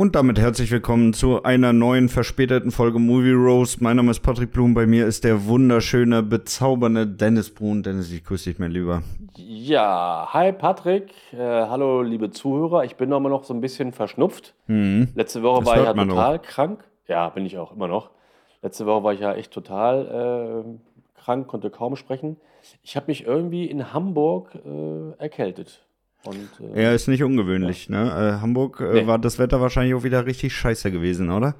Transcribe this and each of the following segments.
Und damit herzlich willkommen zu einer neuen verspäteten Folge Movie Rose. Mein Name ist Patrick Blum, bei mir ist der wunderschöne, bezaubernde Dennis Brun. Dennis, ich grüße dich, mein Lieber. Ja, hi Patrick, äh, hallo liebe Zuhörer. Ich bin noch mal noch so ein bisschen verschnupft. Mhm. Letzte Woche Das war ich ja total krank. Ja, bin ich auch immer noch. Letzte Woche war ich ja echt total äh, krank, konnte kaum sprechen. Ich habe mich irgendwie in Hamburg äh, erkältet. Und, äh, Ja, ist nicht ungewöhnlich, ne? Äh, Hamburg äh, Nee. war das Wetter wahrscheinlich auch wieder richtig scheiße gewesen, oder?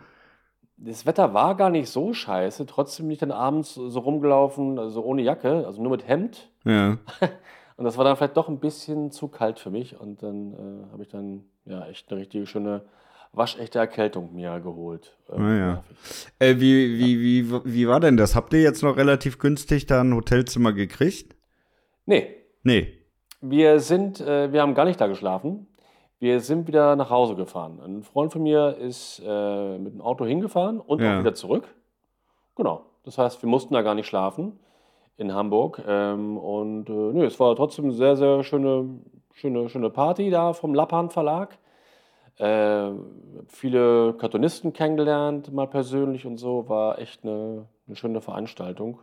Das Wetter war gar nicht so scheiße. Trotzdem bin ich dann abends so rumgelaufen, also ohne Jacke, also nur mit Hemd. Ja. Und das war dann vielleicht doch ein bisschen zu kalt für mich. Und dann äh, habe ich dann ja echt eine richtige schöne waschechte Erkältung mir geholt. Ähm, Ah, ja. Äh, wie, wie, wie, wie war denn das? Habt ihr jetzt noch relativ günstig da ein Hotelzimmer gekriegt? Nee, Nee. Wir sind, äh, wir haben gar nicht da geschlafen. Wir sind wieder nach Hause gefahren. Ein Freund von mir ist äh, mit dem Auto hingefahren und Ja. auch wieder zurück. Genau. Das heißt, wir mussten da gar nicht schlafen in Hamburg. Ähm, und äh, nö, es war trotzdem eine sehr, sehr schöne, schöne, schöne Party da vom Lappan Verlag. Äh, viele Cartoonisten kennengelernt, mal persönlich und so. War echt eine, eine schöne Veranstaltung.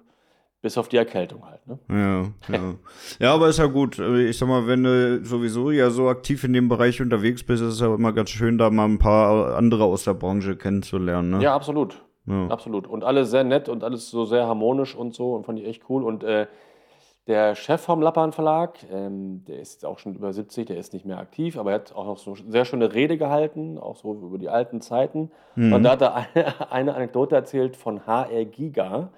Bis auf die Erkältung halt. Ne? Ja, ja. ja, aber ist ja gut. Ich sag mal, wenn du sowieso ja so aktiv in dem Bereich unterwegs bist, ist es ja immer ganz schön, da mal ein paar andere aus der Branche kennenzulernen. Ne? Ja, absolut. Ja. Absolut. Und alles sehr nett und alles so sehr harmonisch und so. Und fand ich echt cool. Und äh, der Chef vom Lappan Verlag, ähm, der ist auch schon über 70, der ist nicht mehr aktiv, aber er hat auch noch so eine sehr schöne Rede gehalten, auch so über die alten Zeiten. Mhm. Und da hat er eine, eine Anekdote erzählt von HR Giga.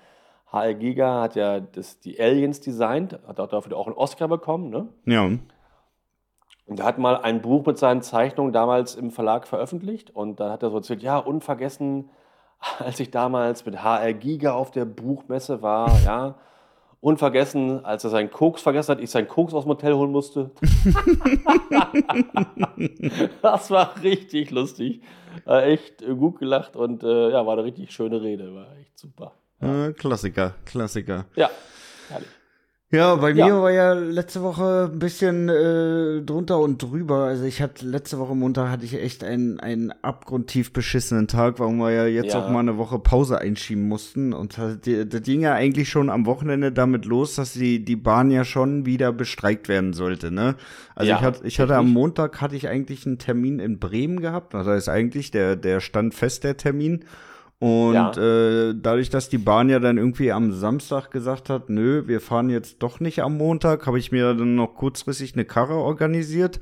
HR Giga hat ja das, die Aliens designt, hat auch dafür auch einen Oscar bekommen. Ne? Ja. Und er hat mal ein Buch mit seinen Zeichnungen damals im Verlag veröffentlicht und dann hat er so erzählt, ja, unvergessen, als ich damals mit HR Giga auf der Buchmesse war, ja, unvergessen, als er seinen Koks vergessen hat, ich seinen Koks aus dem Hotel holen musste. das war richtig lustig, war echt äh, gut gelacht und äh, ja, war eine richtig schöne Rede, war echt super. Äh, Klassiker, Klassiker. Ja, herrlich. Ja, bei Ja. mir war ja letzte Woche ein bisschen äh, drunter und drüber. Also ich hatte letzte Woche Montag hatte ich echt einen, einen abgrundtief beschissenen Tag, warum wir ja jetzt Ja. auch mal eine Woche Pause einschieben mussten. Und das, das ging ja eigentlich schon am Wochenende damit los, dass die, die Bahn ja schon wieder bestreikt werden sollte, ne? Also Ja, ich hatte, ich hatte am. Montag hatte ich eigentlich einen Termin in Bremen gehabt. Das heißt eigentlich, der, der stand fest, der Termin. Und Ja. äh, dadurch, dass die Bahn ja dann irgendwie am Samstag gesagt hat, nö, wir fahren jetzt doch nicht am Montag, habe ich mir dann noch kurzfristig eine Karre organisiert.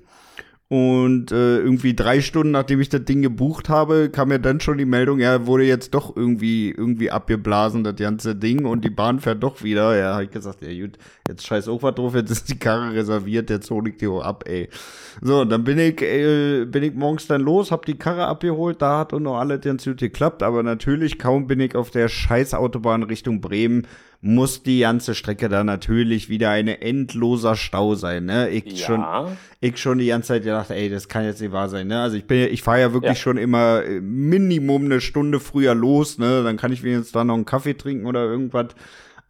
Und äh, irgendwie drei Stunden, nachdem ich das Ding gebucht habe, kam mir dann schon die Meldung, ja, wurde jetzt doch irgendwie irgendwie abgeblasen, das ganze Ding, und die Bahn fährt doch wieder. Ja, hab ich gesagt, ja gut, jetzt scheiß auch was drauf, jetzt ist die Karre reserviert, jetzt hol ich die auch ab, ey. So, dann bin ich, äh, bin ich morgens dann los, hab die Karre abgeholt, da hat und noch alles ganz gut geklappt, aber natürlich, kaum bin ich auf der scheiß Autobahn Richtung Bremen, muss die ganze Strecke da natürlich wieder eine endloser Stau sein, ne? Ich Ja. schon, ich schon die ganze Zeit gedacht, ey, das kann jetzt nicht wahr sein, ne? Also ich bin, ich fahre ja wirklich Ja. schon immer äh, Minimum eine Stunde früher los, ne? Dann kann ich wenigstens da noch einen Kaffee trinken oder irgendwas.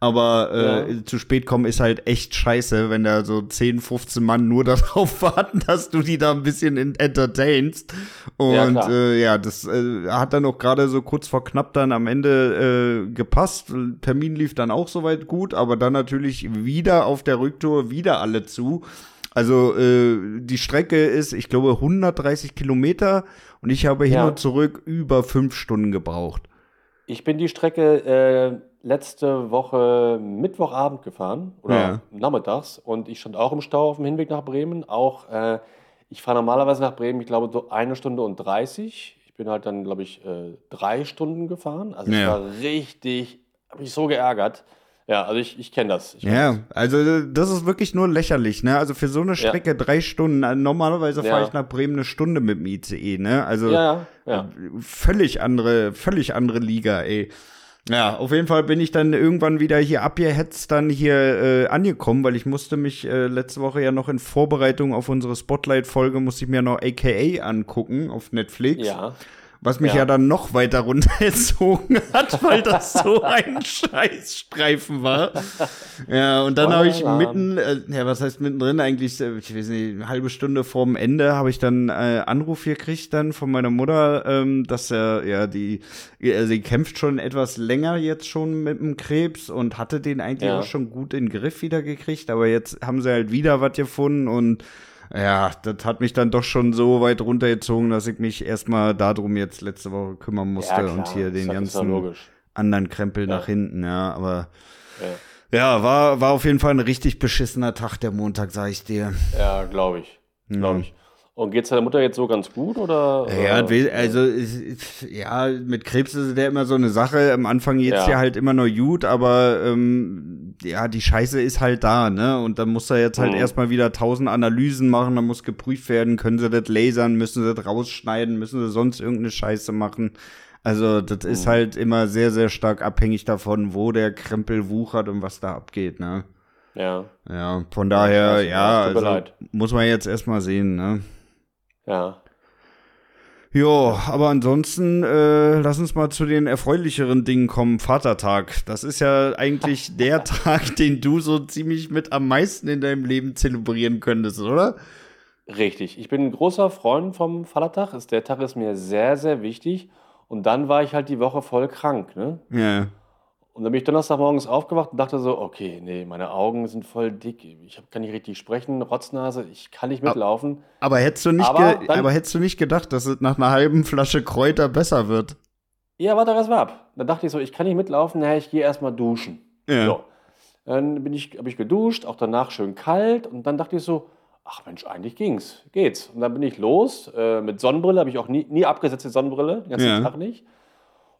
Aber äh, Ja. zu spät kommen ist halt echt scheiße, wenn da so 10, 15 Mann nur darauf warten, dass du die da ein bisschen in- entertainst. Ja, Und klar. äh, ja, das äh, hat dann auch gerade so kurz vor knapp dann am Ende äh, gepasst. Termin lief dann auch soweit gut, aber dann natürlich wieder auf der Rücktour wieder alle zu. Also äh, die Strecke ist, ich glaube, 130 Kilometer und ich habe hin Ja. und zurück über fünf Stunden gebraucht. Ich bin die Strecke äh, letzte Woche Mittwochabend gefahren oder Ja. nachmittags und ich stand auch im Stau auf dem Hinweg nach Bremen. Auch äh, ich fahre normalerweise nach Bremen, ich glaube so eine Stunde und 30. Ich bin halt dann, glaube ich, äh, drei Stunden gefahren. Also Ja. es war richtig, habe mich so geärgert. Ja, also ich, ich kenne das. Ich Ja, also das ist wirklich nur lächerlich, ne? Also für so eine Strecke drei Stunden. äh, Normalerweise fahre Ja. ich nach Bremen eine Stunde mit dem ICE, ne? Also Ja, ja, ja. völlig andere, völlig andere Liga, ey. Ja, auf jeden Fall bin ich dann irgendwann wieder hier abgehetzt dann hier äh, angekommen, weil ich musste mich äh, letzte Woche ja noch in Vorbereitung auf unsere Spotlight-Folge, musste ich mir noch AKA angucken auf Netflix. Ja. Was mich ja. Ja. dann noch weiter runtergezogen hat, weil das so ein Scheißstreifen war. Ja, und dann habe ich mitten, äh, ja, was heißt mittendrin eigentlich, äh, ich weiß nicht, eine halbe Stunde vorm Ende habe ich dann äh, Anruf gekriegt dann von meiner Mutter, ähm, dass er, ja, die, äh, sie kämpft schon etwas länger jetzt schon mit dem Krebs und hatte den eigentlich Ja. auch schon gut in den Griff wieder gekriegt, aber jetzt haben sie halt wieder was gefunden und ja, das hat mich dann doch schon so weit runtergezogen, dass ich mich erstmal darum jetzt letzte Woche kümmern musste Ja, und hier den ganzen anderen Krempel Ja. nach hinten, ja, aber Ja, ja, war, war auf jeden Fall ein richtig beschissener Tag, der Montag, sag ich dir. ja glaube ich. Glaube ich. Und geht's deiner Mutter jetzt so ganz gut oder? Ja, also es- es- ja, mit Krebs ist es ja immer so eine Sache. Am Anfang geht's Ja. ja halt immer noch gut, aber ähm, ja, die Scheiße ist halt da, ne? Und dann muss er jetzt halt Mhm. erstmal wieder tausend Analysen machen, dann muss geprüft werden, können sie das lasern, müssen sie das rausschneiden, müssen sie sonst irgendeine Scheiße machen. Also, das ist Mhm. halt immer sehr, sehr stark abhängig davon, wo der Krempel wuchert und was da abgeht, ne? Ja, Ja, von daher, ja, mir also, muss man jetzt erstmal sehen, ne? Ja. Jo, aber ansonsten äh, lass uns mal zu den erfreulicheren Dingen kommen. Vatertag. Das ist ja eigentlich der Tag, den du so ziemlich mit am meisten in deinem Leben zelebrieren könntest, oder? Richtig. Ich bin ein großer Freund vom Vatertag. Ist- Der Tag ist mir sehr, sehr wichtig. Und dann war ich halt die Woche voll krank. Ne? Ja. Und dann bin ich Donnerstagmorgens aufgewacht und dachte so, okay, nee, meine Augen sind voll dick. Ich kann nicht richtig sprechen, Rotznase, ich kann nicht mitlaufen. Aber hättest du nicht, Aber dann- aber hättest du nicht gedacht, dass es nach einer halben Flasche Kräuter besser wird? Ja, warte, das war ab. Dann dachte ich so, ich kann nicht mitlaufen, naja, ich gehe erstmal duschen. Ja. So. Dann bin ich, habe ich geduscht, auch danach schön kalt. Und dann dachte ich so, ach Mensch, eigentlich ging's, geht's. Und dann bin ich los äh, mit Sonnenbrille, habe ich auch nie, nie abgesetzte Sonnenbrille, den ganzen Ja. Tag nicht.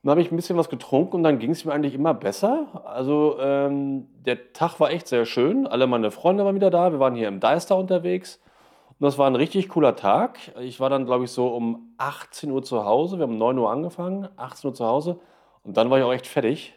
Dann habe ich ein bisschen was getrunken und dann ging es mir eigentlich immer besser. Also ähm, der Tag war echt sehr schön. Alle meine Freunde waren wieder da. Wir waren hier im Deister unterwegs. Und das war ein richtig cooler Tag. Ich war dann, glaube ich, so um 18 Uhr zu Hause. Wir haben um 9 Uhr angefangen, 18 Uhr zu Hause. Und dann war ich auch echt fertig.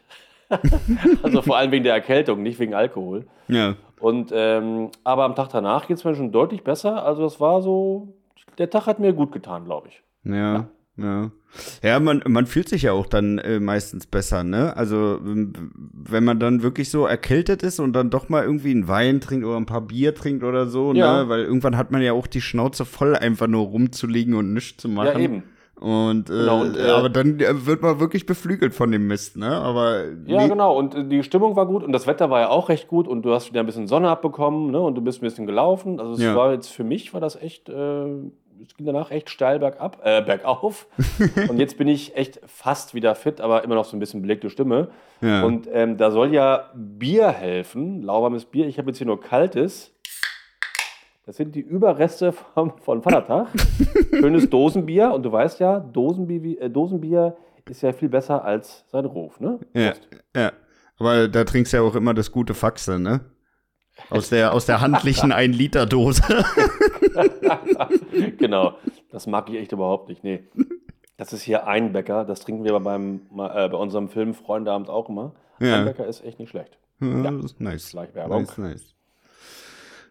also vor allem wegen der Erkältung, nicht wegen Alkohol. Ja. Und ähm, aber am Tag danach geht es mir schon deutlich besser. Also das war so, der Tag hat mir gut getan, glaube ich. Ja, ja. Ja, man, man fühlt sich ja auch dann äh, meistens besser, ne? Also, wenn man dann wirklich so erkältet ist und dann doch mal irgendwie einen Wein trinkt oder ein paar Bier trinkt oder so, Ja. ne? Weil irgendwann hat man ja auch die Schnauze voll, einfach nur rumzulegen und nichts zu machen. Ja, eben. Und, äh, Genau, und, äh, aber dann äh, wird man wirklich beflügelt von dem Mist, ne? Aber Ja, nee- genau. Und äh, die Stimmung war gut und das Wetter war ja auch recht gut und du hast wieder ein bisschen Sonne abbekommen ne? und du bist ein bisschen gelaufen. Also es Ja. war jetzt für mich war das echt, äh, es ging danach echt steil bergab, äh, bergauf. und jetzt bin ich echt fast wieder fit, aber immer noch so ein bisschen belegte Stimme. Ja. Und ähm, da soll ja Bier helfen, lauwarmes Bier. Ich habe jetzt hier nur kaltes. Das sind die Überreste vom, von Vatertag. Schönes Dosenbier. Und du weißt ja, Dosenbier, äh, Dosenbier ist ja viel besser als sein Ruf. Ne? Ja, Prost. ja. Aber da trinkst du ja auch immer das gute Faxe, ne? Aus der, aus der handlichen 1-Liter-Dose. genau. Das mag ich echt überhaupt nicht. Nee. Das ist hier Einbecker. Das trinken wir beim, äh, bei unserem Film Freundeabend auch immer. Ja. Einbecker ist echt nicht schlecht. Ja, Ja. das ist nice. Gleich Werbung. Nice, nice.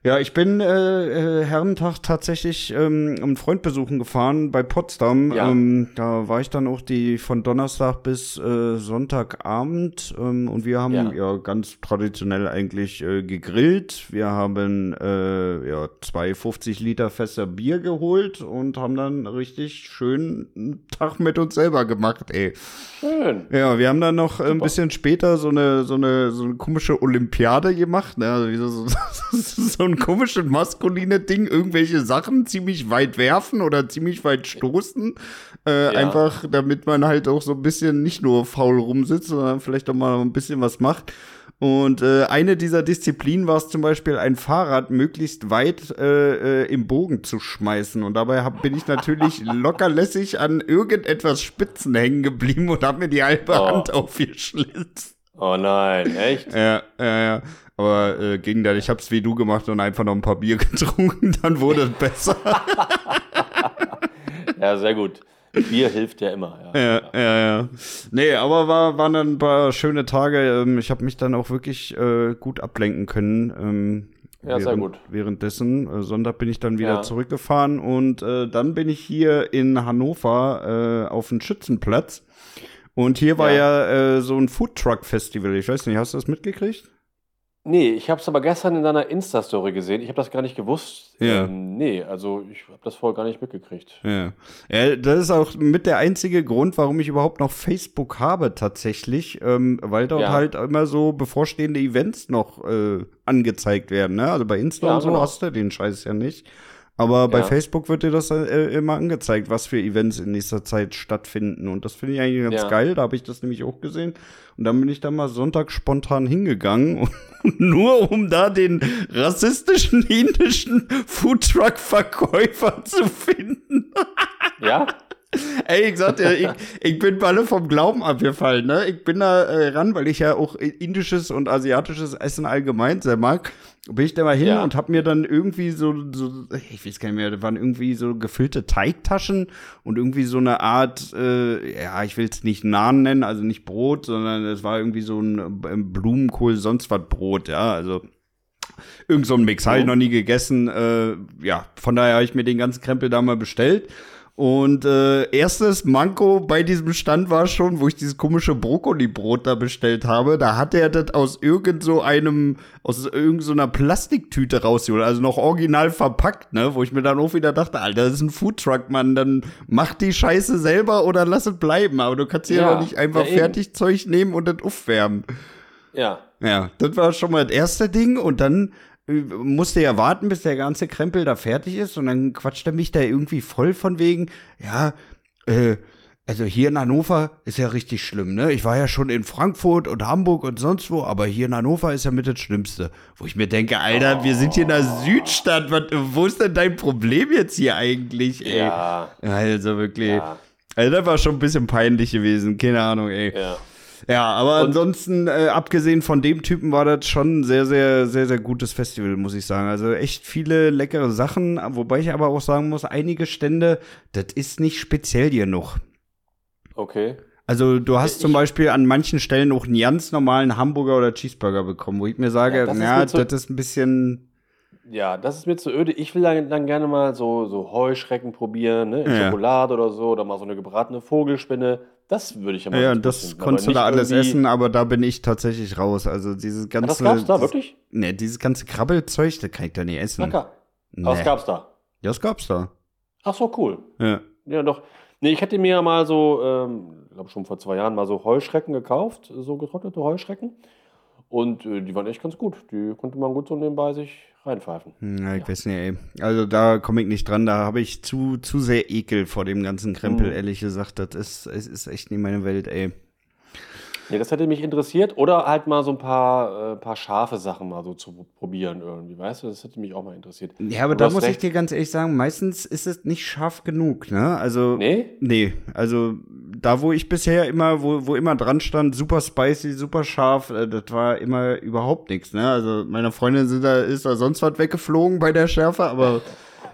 Ja, ich bin äh, äh, Herrentag tatsächlich ähm, einen Freund besuchen gefahren bei Potsdam. Ja. Ähm, da war ich dann auch die von Donnerstag bis äh, Sonntagabend ähm, und wir haben ja. Ja. ganz traditionell eigentlich äh, gegrillt. Wir haben äh, ja zwei 50 Liter Fässer Bier geholt und haben dann richtig schön einen Tag mit uns selber gemacht, ey. Schön. Ja, wir haben dann noch äh, ein Super. bisschen später so eine, so eine, so eine komische Olympiade gemacht, ne? Also wie so, so, so ein komisches maskuline Ding, irgendwelche Sachen ziemlich weit werfen oder ziemlich weit stoßen. Äh, Ja. Einfach, damit man halt auch so ein bisschen nicht nur faul rumsitzt, sondern vielleicht auch mal ein bisschen was macht. Und äh, eine dieser Disziplinen war es zum Beispiel, ein Fahrrad möglichst weit äh, äh, im Bogen zu schmeißen. Und dabei hab, bin ich natürlich lockerlässig an irgendetwas Spitzen hängen geblieben und habe mir die halbe Oh. Hand aufgeschlitzt. Oh nein, echt? Ja, ja, ja. Aber äh, ging dann, ich hab's wie du gemacht und einfach noch ein paar Bier getrunken, dann wurde es besser. Ja, sehr gut. Bier hilft ja immer. Ja, ja, ja. ja. Nee, aber war, waren dann ein paar schöne Tage. Ähm, ich habe mich dann auch wirklich äh, gut ablenken können. Ähm, ja, während, sehr gut. Währenddessen. Äh, Sonntag bin ich dann wieder Ja. zurückgefahren und äh, dann bin ich hier in Hannover äh, auf dem Schützenplatz. Und hier war ja, äh, so ein Foodtruck-Festival. Ich weiß nicht, hast du das mitgekriegt? Nee, ich habe es aber gestern in deiner Insta-Story gesehen. Ich habe das gar nicht gewusst. Ja. Ähm, nee, also ich habe das vorher gar nicht mitgekriegt. Ja. ja, das ist auch mit der einzige Grund, warum ich überhaupt noch Facebook habe tatsächlich, ähm, weil dort Ja. halt immer so bevorstehende Events noch äh, angezeigt werden. Ne? Also bei Insta Ja, und so genau. hast du den Scheiß ja nicht. Aber bei Ja. Facebook wird dir das äh, immer angezeigt, was für Events in nächster Zeit stattfinden. Und das finde ich eigentlich ganz Ja. geil. Da habe ich das nämlich auch gesehen. Und dann bin ich da mal Sonntag spontan hingegangen, nur um da den rassistischen indischen Foodtruck-Verkäufer zu finden. Ja? Ey, ich sagte ich, ich bin alle vom Glauben abgefallen, ne? Ich bin da äh, ran, weil ich ja auch indisches und asiatisches Essen allgemein sehr mag. Bin ich da mal hin Ja. und hab mir dann irgendwie so, so, ich weiß gar nicht mehr, das waren irgendwie so gefüllte Teigtaschen und irgendwie so eine Art, äh, ja, ich will es nicht Naan nennen, also nicht Brot, sondern es war irgendwie so ein Blumenkohl, sonst was Brot, ja, also irgend so ein Mix, habe ich noch nie gegessen. Äh, ja, von daher habe ich mir den ganzen Krempel da mal bestellt. Und äh, erstes Manko bei diesem Stand war schon, wo ich dieses komische Brokkoli-Brot da bestellt habe. Da hat er das aus irgend so einem, aus irgend so einer Plastiktüte rausgeholt, also noch original verpackt, ne? Wo ich mir dann auch wieder dachte, Alter, das ist ein Foodtruck, Mann, dann mach die Scheiße selber oder lass es bleiben. Aber du kannst hier Ja, doch nicht einfach ja. Fertigzeug nehmen und das aufwärmen. Ja. Ja, das war schon mal das erste Ding und dann musste er warten, bis der ganze Krempel da fertig ist und dann quatscht er mich da irgendwie voll von wegen, ja, äh, also hier in Hannover ist ja richtig schlimm, ne? Ich war ja schon in Frankfurt und Hamburg und sonst wo, aber hier in Hannover ist ja mit das Schlimmste. Wo ich mir denke, Alter, wir sind hier in der Südstadt, was, wo ist denn dein Problem jetzt hier eigentlich, ey? Ja. Also wirklich. Ja. Also das war schon ein bisschen peinlich gewesen, keine Ahnung, ey. Ja. Ja, aber Und- ansonsten, äh, abgesehen von dem Typen, war das schon ein sehr, sehr, sehr, sehr gutes Festival, muss ich sagen. Also echt viele leckere Sachen, wobei ich aber auch sagen muss, einige Stände, das ist nicht speziell noch. Okay. Also du hast Ich- zum Beispiel an manchen Stellen auch einen ganz normalen Hamburger oder Cheeseburger bekommen, wo ich mir sage, Ja, ja, das ist na, mir zu- das ist ein bisschen, Ja, das ist mir zu öde. Ich will dann, dann gerne mal so, so Heuschrecken probieren, ne? In Ja. Schokolade oder so, oder mal so eine gebratene Vogelspinne. Das würde ich ja mal ja, das konntest du aber da alles essen, aber da bin ich tatsächlich raus. Also dieses Ja, ganze. das gab's da, wirklich? Ne, dieses ganze Krabbelzeug, das kann ich da nicht essen. Klar. Nee. Aber das gab's da. Ja, das gab's da. Ach so, cool. Ja. Ja, doch. Nee, ich hätte mir ja mal so, ähm, ich glaube schon vor zwei Jahren mal so Heuschrecken gekauft, so getrocknete Heuschrecken. Und äh, die waren echt ganz gut. Die konnte man gut so nebenbei sich reinpfeifen. Ja, ich weiß nicht, ey. Also da komme ich nicht dran, da habe ich zu, zu sehr Ekel vor dem ganzen Krempel, Mhm. ehrlich gesagt. Das ist, es ist echt nicht meine Welt, ey. Nee, das hätte mich interessiert. Oder halt mal so ein paar, äh, paar scharfe Sachen mal so zu probieren irgendwie, weißt du? Das hätte mich auch mal interessiert. Ja, aber da muss ich recht. dir ganz ehrlich sagen, meistens ist es nicht scharf genug, ne? Also. Nee? Nee, also da, wo ich bisher immer, wo, wo immer dran stand, super spicy, super scharf, äh, das war immer überhaupt nichts, ne? Also meine Freundin sind da, ist da sonst was weggeflogen bei der Schärfe, aber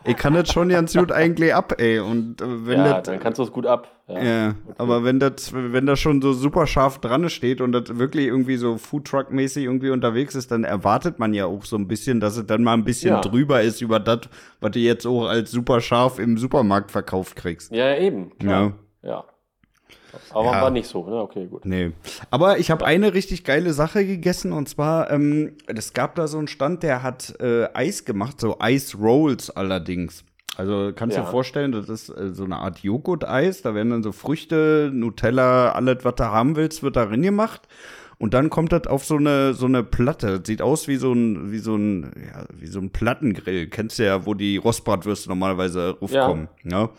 ich kann das schon ganz gut eigentlich ab, ey. Und äh, wenn ja, das. dann kannst du es gut ab. Ja. Ja, aber wenn das, wenn das schon so super scharf dran steht und das wirklich irgendwie so Foodtruck-mäßig irgendwie unterwegs ist, dann erwartet man ja auch so ein bisschen, dass es dann mal ein bisschen Ja. drüber ist über das, was du jetzt auch als super scharf im Supermarkt verkauft kriegst. Ja, eben. Klar. Ja. Aber Ja. war nicht so, ne? Okay, gut. Nee. Aber ich habe eine richtig geile Sache gegessen und zwar, ähm, es gab da so einen Stand, der hat äh, Eis gemacht, so Ice Rolls allerdings. Also kannst du Ja. dir vorstellen, das ist äh, so eine Art Joghurt-Eis, da werden dann so Früchte, Nutella, alles, was du haben willst, wird darin gemacht. Und dann kommt das auf so eine, so eine Platte. Das sieht aus wie so ein, wie so ein, ja, wie so ein Plattengrill. Kennst du ja, wo die Rostbratwürste normalerweise raufkommen. Ja.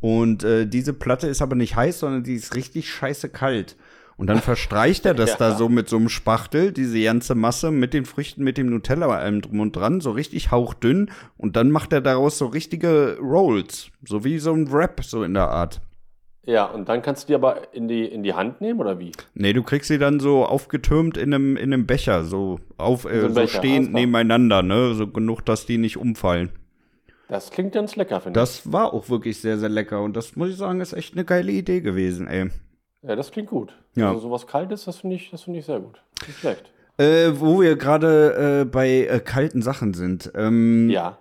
Und äh, diese Platte ist aber nicht heiß, sondern die ist richtig scheiße kalt. Und dann verstreicht er das da Ja. so mit so einem Spachtel, diese ganze Masse mit den Früchten, mit dem Nutella allem drum und dran, so richtig hauchdünn. Und dann macht er daraus so richtige Rolls. So wie so ein Wrap, so in der Art. Ja, und dann kannst du die aber in die, in die Hand nehmen, oder wie? Nee, du kriegst sie dann so aufgetürmt in einem, in einem Becher, so auf, äh, So so stehend nebeneinander, ne? So genug, dass die nicht umfallen. Das klingt ganz lecker, finde ich. Das war auch wirklich sehr, sehr lecker. Und das muss ich sagen, ist echt eine geile Idee gewesen, ey. Ja, das klingt gut. Ja. Also sowas Kaltes, das finde ich, find ich sehr gut. Nicht schlecht. Äh, wo wir gerade äh, bei äh, kalten Sachen sind. Ähm, ja.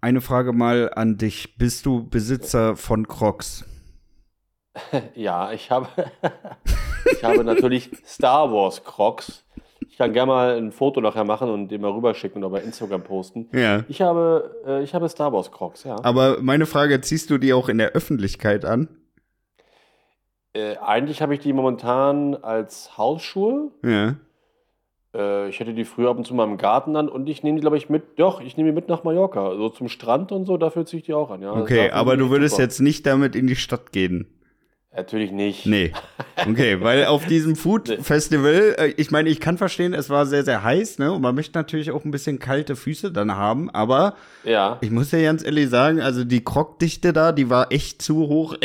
Eine Frage mal an dich. Bist du Besitzer von Crocs? ja, ich habe, ich habe natürlich Star Wars Crocs. Ich kann gerne mal ein Foto nachher machen und den mal rüberschicken oder bei Instagram posten. Ja. Ich habe, äh, ich habe Star Wars Crocs, ja. Aber meine Frage, ziehst du die auch in der Öffentlichkeit an? Äh, eigentlich habe ich die momentan als Hausschuhe. Ja. Äh, ich hätte die früher ab und zu mal im Garten an und ich nehme die, glaube ich, mit. Doch, ich nehme die mit nach Mallorca. So zum Strand und so, dafür ziehe ich die auch an, ja. Okay, aber du würdest super. jetzt nicht damit in die Stadt gehen. Natürlich nicht. Nee. Okay, weil auf diesem Food Festival, äh, ich meine, ich kann verstehen, es war sehr, sehr heiß, ne? Und man möchte natürlich auch ein bisschen kalte Füße dann haben, aber ja. ich muss dir ganz ehrlich sagen, also die Krogdichte da, die war echt zu hoch.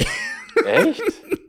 Echt?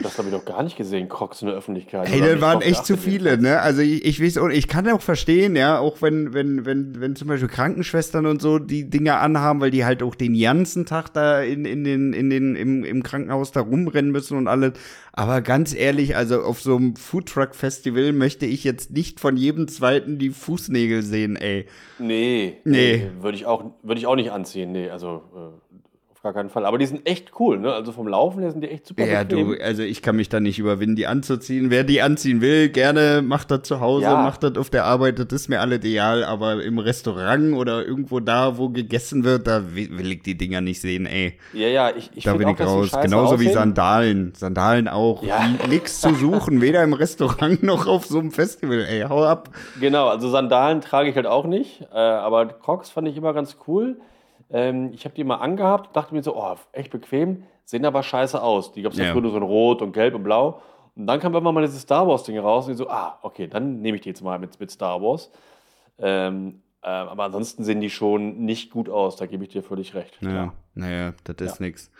Das habe ich doch gar nicht gesehen, Crocs in der Öffentlichkeit. Hey, da waren echt zu viele, ne? Also ich, ich weiß auch, ich kann auch verstehen, ja, auch wenn, wenn, wenn, wenn zum Beispiel Krankenschwestern und so die Dinger anhaben, weil die halt auch den ganzen Tag da in, in den, in den, im, im Krankenhaus da rumrennen müssen und alles. Aber ganz ehrlich, also auf so einem Foodtruck-Festival möchte ich jetzt nicht von jedem zweiten die Fußnägel sehen, ey. Nee. Nee. nee würde ich auch, würde ich auch nicht anziehen, nee. Also, äh auf gar keinen Fall. Aber die sind echt cool, ne? Also vom Laufen her sind die echt super Ja, bequem. du, also ich kann mich da nicht überwinden, die anzuziehen. Wer die anziehen will, gerne macht das zu Hause, ja. macht das auf der Arbeit, das ist mir alle ideal. Aber im Restaurant oder irgendwo da, wo gegessen wird, da will ich die Dinger nicht sehen, ey. Ja, ja, ich, ich Da bin ich raus. Genauso aussehen. wie Sandalen. Sandalen auch. Ja. Nix zu suchen, weder im Restaurant noch auf so einem Festival, ey. Hau ab. Genau, also Sandalen trage ich halt auch nicht. Äh, aber Crocs fand ich immer ganz cool. Ähm, ich habe die mal angehabt, dachte mir so, oh, echt bequem, sehen aber scheiße aus. Die gab es ja früher so in Rot und Gelb und Blau. Und dann kam irgendwann mal dieses Star Wars-Ding raus und ich so, ah, okay, dann nehme ich die jetzt mal mit, mit Star Wars. Ähm, äh, aber ansonsten sehen die schon nicht gut aus, da gebe ich dir völlig recht. Ja, naja, das ist ja. nix.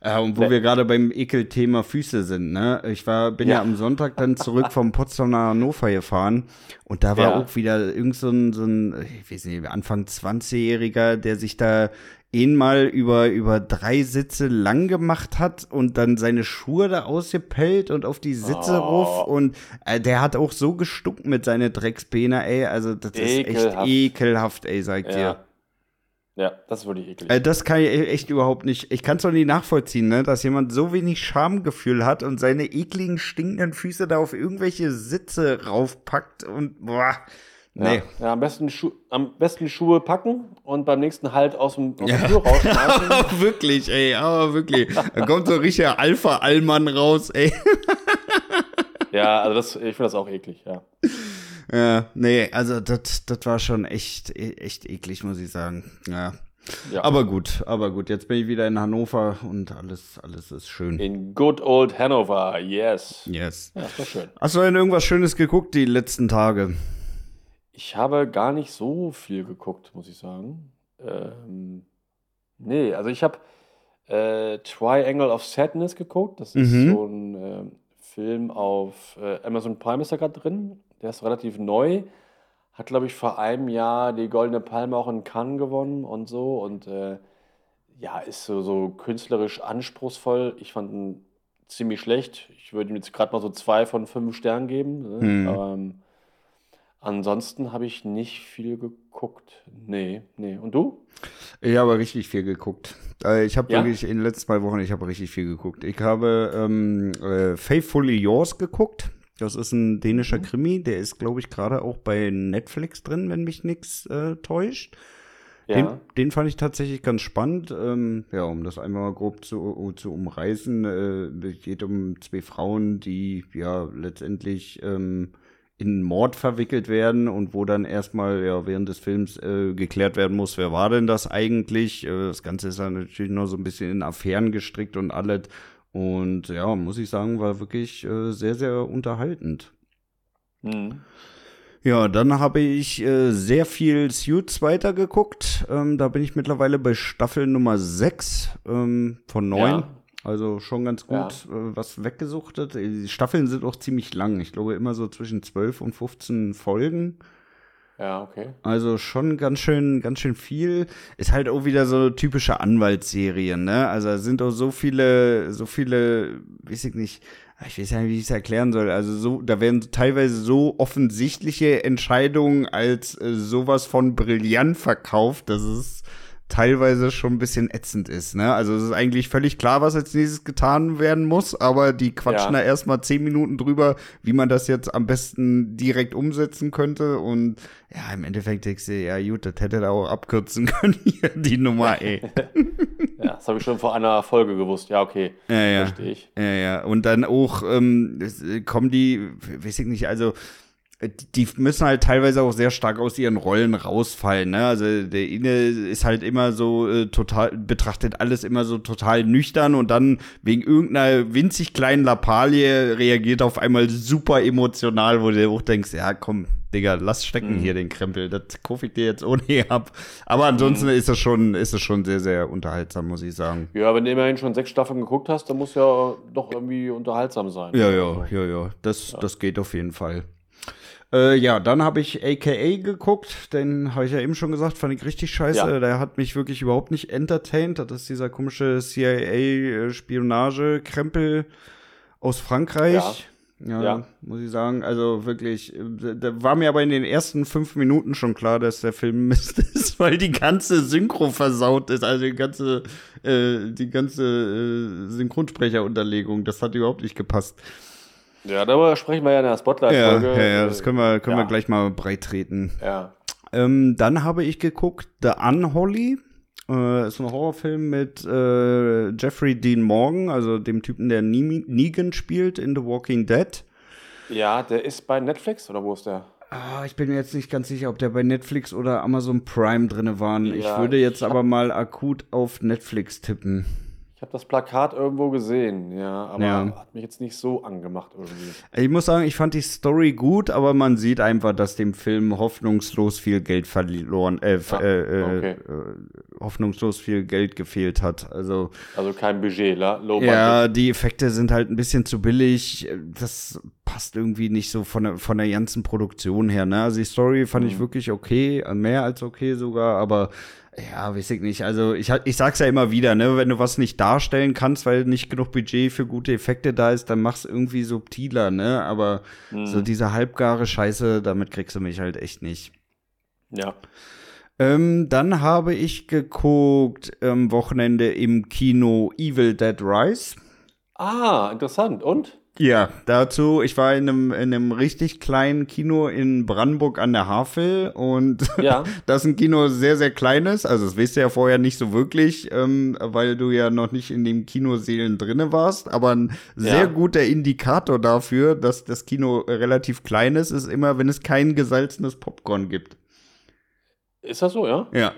Äh, und wo nee. wir gerade beim Ekelthema Füße sind, ne? Ich war, bin ja. ja am Sonntag dann zurück vom Potsdamer Hannover gefahren und da war ja. auch wieder irgend so ein, so ein, ich weiß nicht, Anfang 20-Jähriger, der sich da ihn mal über, über drei Sitze lang gemacht hat und dann seine Schuhe da ausgepellt und auf die Sitze oh. ruf und äh, der hat auch so gestunken mit seinen Drecksbeine, ey, also das ekelhaft. ist echt ekelhaft, ey, sag ja. dir. Ja, das ist wirklich eklig. Äh, das kann ich e-, echt überhaupt nicht. Ich kann es doch nicht nachvollziehen, ne? dass jemand so wenig Schamgefühl hat und seine ekligen, stinkenden Füße da auf irgendwelche Sitze raufpackt und boah. Nee. Ja, ja am, besten am besten Schuhe packen und beim nächsten Halt aus dem, aus ja. Tür rausschmeißen. wirklich, ey, aber wirklich. Da kommt so ein richtiger Alpha-Allmann raus, ey. ja, also das, ich finde das auch eklig, ja. Ja, nee, also das war schon echt, echt eklig, muss ich sagen. Ja. ja. Aber gut, aber gut, jetzt bin ich wieder in Hannover und alles, alles ist schön. In good old Hannover, yes. Yes. Ja, ist doch schön. Hast du denn irgendwas Schönes geguckt die letzten Tage? Ich habe gar nicht so viel geguckt, muss ich sagen. Ähm, nee, also ich habe äh, Triangle of Sadness geguckt. Das ist mhm. so ein äh, Film auf äh, Amazon Prime ist da gerade drin. Der ist relativ neu. Hat, glaube ich, vor einem Jahr die Goldene Palme auch in Cannes gewonnen und so. Und äh, ja, ist so, so künstlerisch anspruchsvoll. Ich fand ihn ziemlich schlecht. Ich würde ihm jetzt gerade mal so zwei von fünf Sternen geben. Ne? Hm. Ähm, ansonsten habe ich nicht viel geguckt. Nee, nee. Und du? Ich habe richtig viel geguckt. Äh, ich habe ja? wirklich in den letzten zwei Wochen, ich habe richtig viel geguckt. Ich habe ähm, äh, Faithfully Yours geguckt. Das ist ein dänischer mhm. Krimi, der ist, glaube ich, gerade auch bei Netflix drin, wenn mich nichts äh, täuscht. Ja. Den, den, fand ich tatsächlich ganz spannend. Ähm, ja, um das einmal grob zu, zu umreißen, äh, es geht um zwei Frauen, die ja letztendlich ähm, in Mord verwickelt werden und wo dann erstmal ja während des Films äh, geklärt werden muss, wer war denn das eigentlich? Äh, das Ganze ist dann natürlich noch so ein bisschen in Affären gestrickt und alles. Und ja, muss ich sagen, war wirklich äh, sehr, sehr unterhaltend. Mhm. Ja, dann habe ich äh, sehr viel Suits weitergeguckt. Ähm, da bin ich mittlerweile bei Staffel Nummer 6 ähm, von 9. Ja. Also schon ganz gut ja. äh, was weggesuchtet. Die Staffeln sind auch ziemlich lang. Ich glaube immer so zwischen 12 und 15 Folgen. Ja, okay. Also schon ganz schön, ganz schön viel. Ist halt auch wieder so typische Anwaltsserien, ne? Also es sind auch so viele, so viele, weiß ich nicht, ich weiß ja nicht, wie ich es erklären soll. Also so, da werden teilweise so offensichtliche Entscheidungen als äh, sowas von brillant verkauft, dass es teilweise schon ein bisschen ätzend ist. Ne? Also es ist eigentlich völlig klar, was als nächstes getan werden muss, aber die quatschen ja. da erstmal zehn Minuten drüber, wie man das jetzt am besten direkt umsetzen könnte. Und ja, im Endeffekt denkst du, ja gut, das hätte er auch abkürzen können hier, die Nummer, ey. ja, das habe ich schon vor einer Folge gewusst. Ja, okay. Ja, ja. Verstehe ich. Ja, ja. Und dann auch ähm, kommen die, weiß ich nicht, also die müssen halt teilweise auch sehr stark aus ihren Rollen rausfallen. Ne? Also der Inne ist halt immer so äh, total, betrachtet alles immer so total nüchtern und dann wegen irgendeiner winzig kleinen Lappalie reagiert auf einmal super emotional, wo du auch denkst, ja komm, Digga, lass stecken mhm. hier den Krempel, das kaufe ich dir jetzt ohne ab. Aber ansonsten mhm. ist es schon, ist es schon sehr, sehr unterhaltsam, muss ich sagen. Ja, wenn du immerhin schon sechs Staffeln geguckt hast, dann muss ja doch irgendwie unterhaltsam sein. Ja, ja, also. ja, ja, das, ja. das geht auf jeden Fall. Äh, ja, dann habe ich AKA geguckt, den habe ich ja eben schon gesagt, fand ich richtig scheiße. Ja. Der hat mich wirklich überhaupt nicht entertained. Das ist dieser komische CIA-Spionage-Krempel aus Frankreich. Ja. Ja, ja, muss ich sagen. Also wirklich, da war mir aber in den ersten fünf Minuten schon klar, dass der Film Mist ist, weil die ganze Synchro versaut ist. Also die ganze, äh, die ganze äh, Synchronsprecherunterlegung, das hat überhaupt nicht gepasst. Ja, darüber sprechen wir ja in der Spotlight-Folge. Ja, ja, ja, das können wir, können ja. wir gleich mal breit treten. Ja. Ähm, dann habe ich geguckt The Unholy. Äh, ist ein Horrorfilm mit äh, Jeffrey Dean Morgan, also dem Typen, der Negan spielt in The Walking Dead. Ja, der ist bei Netflix oder wo ist der? Ah, ich bin mir jetzt nicht ganz sicher, ob der bei Netflix oder Amazon Prime drin war. Ja, ich würde jetzt aber mal akut auf Netflix tippen. Ich habe das Plakat irgendwo gesehen, ja, aber ja. hat mich jetzt nicht so angemacht irgendwie. Ich muss sagen, ich fand die Story gut, aber man sieht einfach, dass dem Film hoffnungslos viel Geld verloren, äh, ah, äh, okay. äh, hoffnungslos viel Geld gefehlt hat. Also, also kein Budget, la? low Ja, die Effekte sind halt ein bisschen zu billig. Das passt irgendwie nicht so von der, von der ganzen Produktion her. Ne? Also die Story fand mhm. ich wirklich okay, mehr als okay sogar, aber ja, weiß ich nicht. Also ich, ich sag's ja immer wieder, ne, wenn du was nicht darstellen kannst, weil nicht genug Budget für gute Effekte da ist, dann mach's irgendwie subtiler, ne? Aber mhm. so diese halbgare Scheiße, damit kriegst du mich halt echt nicht. Ja. Ähm, dann habe ich geguckt am Wochenende im Kino Evil Dead Rise. Ah, interessant. Und? Ja, dazu, ich war in einem, in einem richtig kleinen Kino in Brandenburg an der Havel und ja. das ist ein Kino sehr, sehr kleines, also das weißt du ja vorher nicht so wirklich, ähm, weil du ja noch nicht in den Kinoseelen drinne warst, aber ein sehr ja. guter Indikator dafür, dass das Kino relativ klein ist, ist immer, wenn es kein gesalzenes Popcorn gibt. Ist das so, ja? Ja.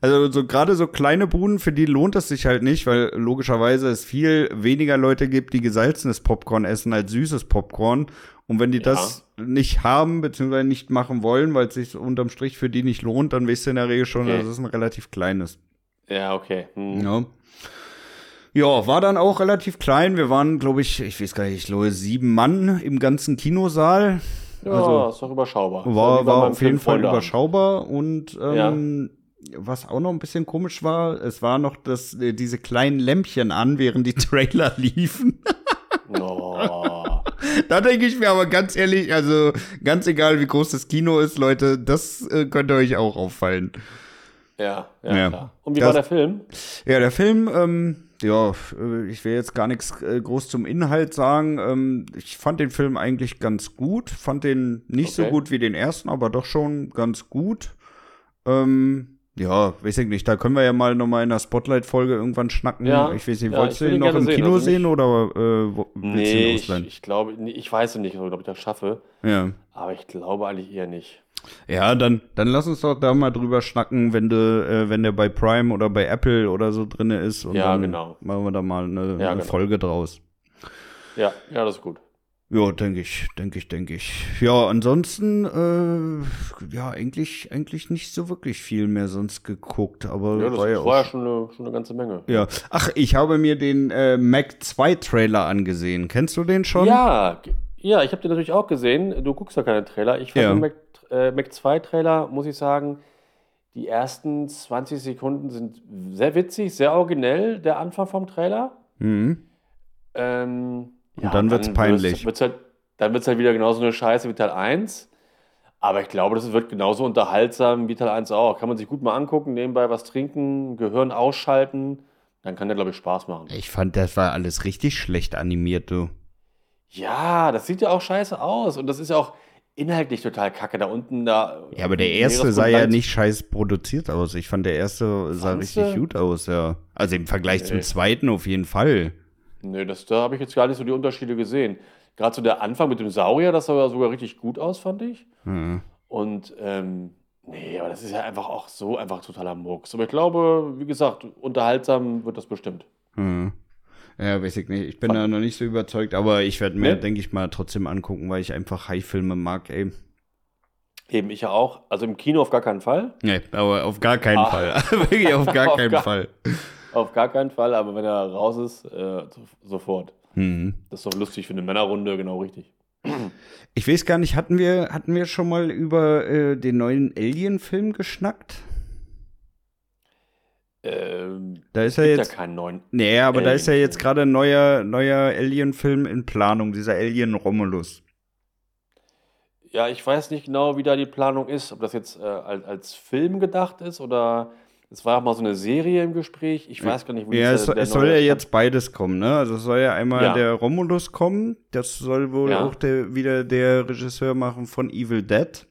Also so gerade so kleine Buden, für die lohnt es sich halt nicht, weil logischerweise es viel weniger Leute gibt, die gesalzenes Popcorn essen als süßes Popcorn. Und wenn die ja. das nicht haben, beziehungsweise nicht machen wollen, weil es sich unterm Strich für die nicht lohnt, dann weißt du in der Regel schon, okay. das ist ein relativ kleines. Ja, okay. Hm. Ja. Ja, war dann auch relativ klein. Wir waren, glaube ich, ich weiß gar nicht, ich glaube, sieben Mann im ganzen Kinosaal. Ja, also, ist doch überschaubar. War, war auf jeden Fall überschaubar und ähm, ja was auch noch ein bisschen komisch war, es war noch das, äh, diese kleinen Lämpchen an, während die Trailer liefen. Oh. da denke ich mir aber ganz ehrlich, also ganz egal, wie groß das Kino ist, Leute, das äh, könnte euch auch auffallen. Ja, ja, ja. klar. Und wie das, war der Film? Ja, der Film, ähm, ja, äh, ich will jetzt gar nichts äh, groß zum Inhalt sagen. Ähm, ich fand den Film eigentlich ganz gut. Fand den nicht okay. so gut wie den ersten, aber doch schon ganz gut. Ähm, ja, weiß ich nicht. Da können wir ja mal nochmal in der Spotlight-Folge irgendwann schnacken. Ja, ich weiß nicht, ja, wolltest du ihn noch im sehen, Kino also sehen oder äh, wo, nee, ich, ich, glaube, ich weiß nicht, ob ich das schaffe. Ja. Aber ich glaube eigentlich eher nicht. Ja, dann, dann lass uns doch da mal drüber schnacken, wenn du, äh, wenn der bei Prime oder bei Apple oder so drin ist. Und ja, dann genau. Machen wir da mal eine, ja, eine genau. Folge draus. Ja, ja, das ist gut. Ja, denke ich, denke ich, denke ich. Ja, ansonsten, äh, ja, eigentlich, eigentlich nicht so wirklich viel mehr sonst geguckt, aber ja, das war ja, war ja schon, eine, schon eine ganze Menge. Ja, ach, ich habe mir den äh, Mac 2 Trailer angesehen. Kennst du den schon? Ja, Ja, ich habe den natürlich auch gesehen. Du guckst ja keine Trailer. Ich fand Ja. den Mac, äh, Mac 2 Trailer, muss ich sagen, die ersten 20 Sekunden sind sehr witzig, sehr originell, der Anfang vom Trailer. Mhm. Ähm, Und dann wird's peinlich. Wird's halt, dann wird es halt wieder genauso eine Scheiße wie Teil 1. Aber ich glaube, das wird genauso unterhaltsam wie Teil 1 auch. Kann man sich gut mal angucken, nebenbei was trinken, Gehirn ausschalten. Dann kann der, glaube ich, Spaß machen. Ich fand, das war alles richtig schlecht animiert, du. Ja, das sieht ja auch scheiße aus. Und das ist ja auch inhaltlich total kacke. Da unten, da. Ja, aber der erste sah ja nicht scheiß produziert aus. Ich fand, der erste sah Fandst richtig gut aus, ja. Also im Vergleich zum Nee. zweiten auf jeden Fall. Nö, das, da habe ich jetzt gar nicht so die Unterschiede gesehen. Gerade so der Anfang mit dem Saurier, das sah ja sogar richtig gut aus, fand ich. Mhm. Und ähm, nee, aber das ist ja einfach auch so einfach totaler Murks. Aber ich glaube, wie gesagt, unterhaltsam wird das bestimmt. Mhm. Ja, weiß ich nicht. Ich bin da noch nicht so überzeugt, aber ich werde mir, Nee? denke ich mal, trotzdem angucken, weil ich einfach High-Filme mag, ey. Eben, ich ja auch. Also im Kino auf gar keinen Fall. Nee, aber auf gar keinen Ah. Fall. Wirklich auf gar Auf keinen gar- Fall. Auf gar keinen Fall, aber wenn er raus ist, äh, so- sofort. Mhm. Das ist doch lustig für eine Männerrunde, genau richtig. Ich weiß gar nicht, hatten wir, hatten wir schon mal über äh, den neuen Alien-Film geschnackt? Ähm, Da ist ja jetzt. ja keinen neuen. Nee, aber da ist ja jetzt gerade ein neuer, neuer Alien-Film in Planung, dieser Alien Romulus. Ja, ich weiß nicht genau, wie da die Planung ist, ob das jetzt äh, als, als Film gedacht ist oder es war auch mal so eine Serie im Gespräch. Ich weiß gar nicht, wo Ja, es, äh, der es soll ja jetzt beides kommen, ne? Also es soll ja einmal Ja. der Romulus kommen, das soll wohl Ja. auch der, wieder der Regisseur machen von Evil Dead.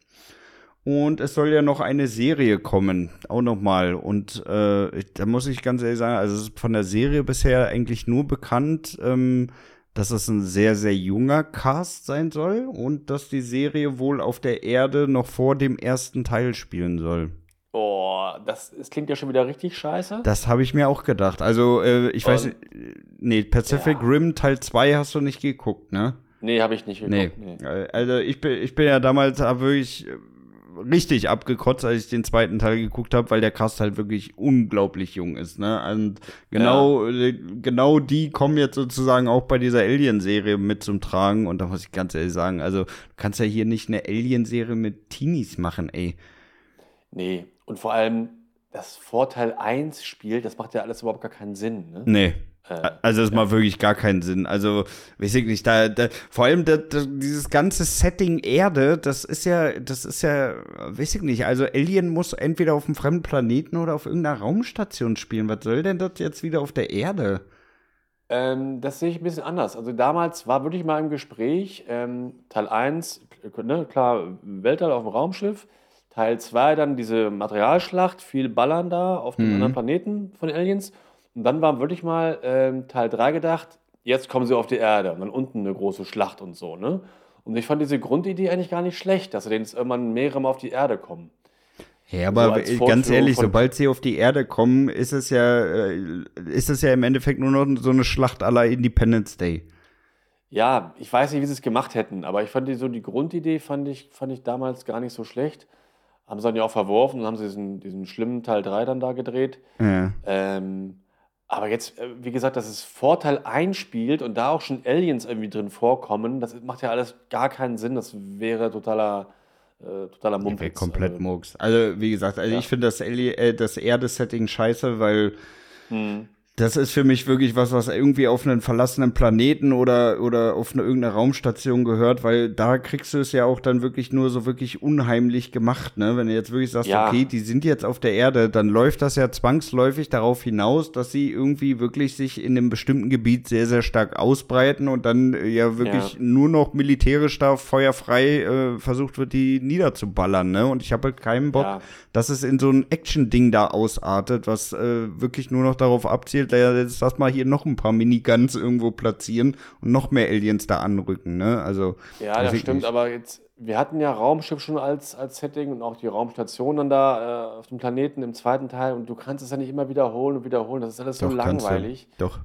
Und es soll ja noch eine Serie kommen, auch nochmal. Und äh, da muss ich ganz ehrlich sagen, also es ist von der Serie bisher eigentlich nur bekannt, ähm, dass es ein sehr, sehr junger Cast sein soll und dass die Serie wohl auf der Erde noch vor dem ersten Teil spielen soll. Oh, das, das klingt ja schon wieder richtig scheiße. Das habe ich mir auch gedacht. Also, äh, ich weiß Und- nicht, nee, Pacific Ja. Rim Teil 2 hast du nicht geguckt, ne? Nee, habe ich nicht Nee. geguckt. Äh, Also, ich bin, ich bin ja damals wirklich äh, richtig abgekotzt, als ich den zweiten Teil geguckt habe, weil der Cast halt wirklich unglaublich jung ist, ne? Und genau, äh, genau die kommen jetzt sozusagen auch bei dieser Alien-Serie mit zum Tragen. Und da muss ich ganz ehrlich sagen, also, du kannst ja hier nicht eine Alien-Serie mit Teenies machen, ey. Nee, und vor allem das Vorteil 1 spielt, das macht ja alles überhaupt gar keinen Sinn. Ne? Nee. Äh, Also es macht wirklich gar keinen Sinn. Also, weiß ich nicht, da, da vor allem da, da, dieses ganze Setting Erde, das ist ja, das ist ja, weiß ich nicht, also Alien muss entweder auf einem fremden Planeten oder auf irgendeiner Raumstation spielen. Was soll denn das jetzt wieder auf der Erde? Ähm, das sehe ich ein bisschen anders. Also damals war wirklich mal im Gespräch, ähm, Teil 1, ne, klar, Weltall auf dem Raumschiff, Teil 2 dann diese Materialschlacht, viel Ballern da auf dem Mhm. anderen Planeten von den Aliens. Und dann war wirklich mal ähm, Teil 3 gedacht, jetzt kommen sie auf die Erde und dann unten eine große Schlacht und so, ne? Und ich fand diese Grundidee eigentlich gar nicht schlecht, dass sie jetzt irgendwann mehrere Mal auf die Erde kommen. Ja, aber So als ganz ehrlich, sobald sie auf die Erde kommen, ist es ja, äh, ist es ja im Endeffekt nur noch so eine Schlacht aller Independence Day. Ja, ich weiß nicht, wie sie es gemacht hätten, aber ich fand die, so die Grundidee fand ich, fand ich damals gar nicht so schlecht. Haben sie dann ja auch verworfen und haben sie diesen, diesen schlimmen Teil 3 dann da gedreht. Ja. Ähm, aber jetzt, äh, wie gesagt, dass es Vorteil einspielt und da auch schon Aliens irgendwie drin vorkommen, das macht ja alles gar keinen Sinn. Das wäre totaler, äh, totaler Mumpitz. komplett Also, Murks. Also, wie gesagt, also Ja. ich finde das, äh, das Erde-Setting scheiße, weil hm. Das ist für mich wirklich was, was irgendwie auf einen verlassenen Planeten oder, oder auf eine irgendeine Raumstation gehört, weil da kriegst du es ja auch dann wirklich nur so wirklich unheimlich gemacht, ne? Wenn du jetzt wirklich sagst, Ja. okay, die sind jetzt auf der Erde, dann läuft das ja zwangsläufig darauf hinaus, dass sie irgendwie wirklich sich in einem bestimmten Gebiet sehr, sehr stark ausbreiten und dann äh, ja wirklich Ja. nur noch militärisch da feuerfrei äh, versucht wird, die niederzuballern, ne? Und ich habe halt keinen Bock, Ja. dass es in so ein Action-Ding da ausartet, was äh, wirklich nur noch darauf abzielt, jetzt lass mal hier noch ein paar Miniguns irgendwo platzieren und noch mehr Aliens da anrücken, ne? Also, Ja, das stimmt, nicht. aber jetzt, wir hatten ja Raumschiff schon als, als Setting und auch die Raumstation dann da äh, auf dem Planeten im zweiten Teil und du kannst es ja nicht immer wiederholen und wiederholen, das ist alles so Doch, du. langweilig. Doch.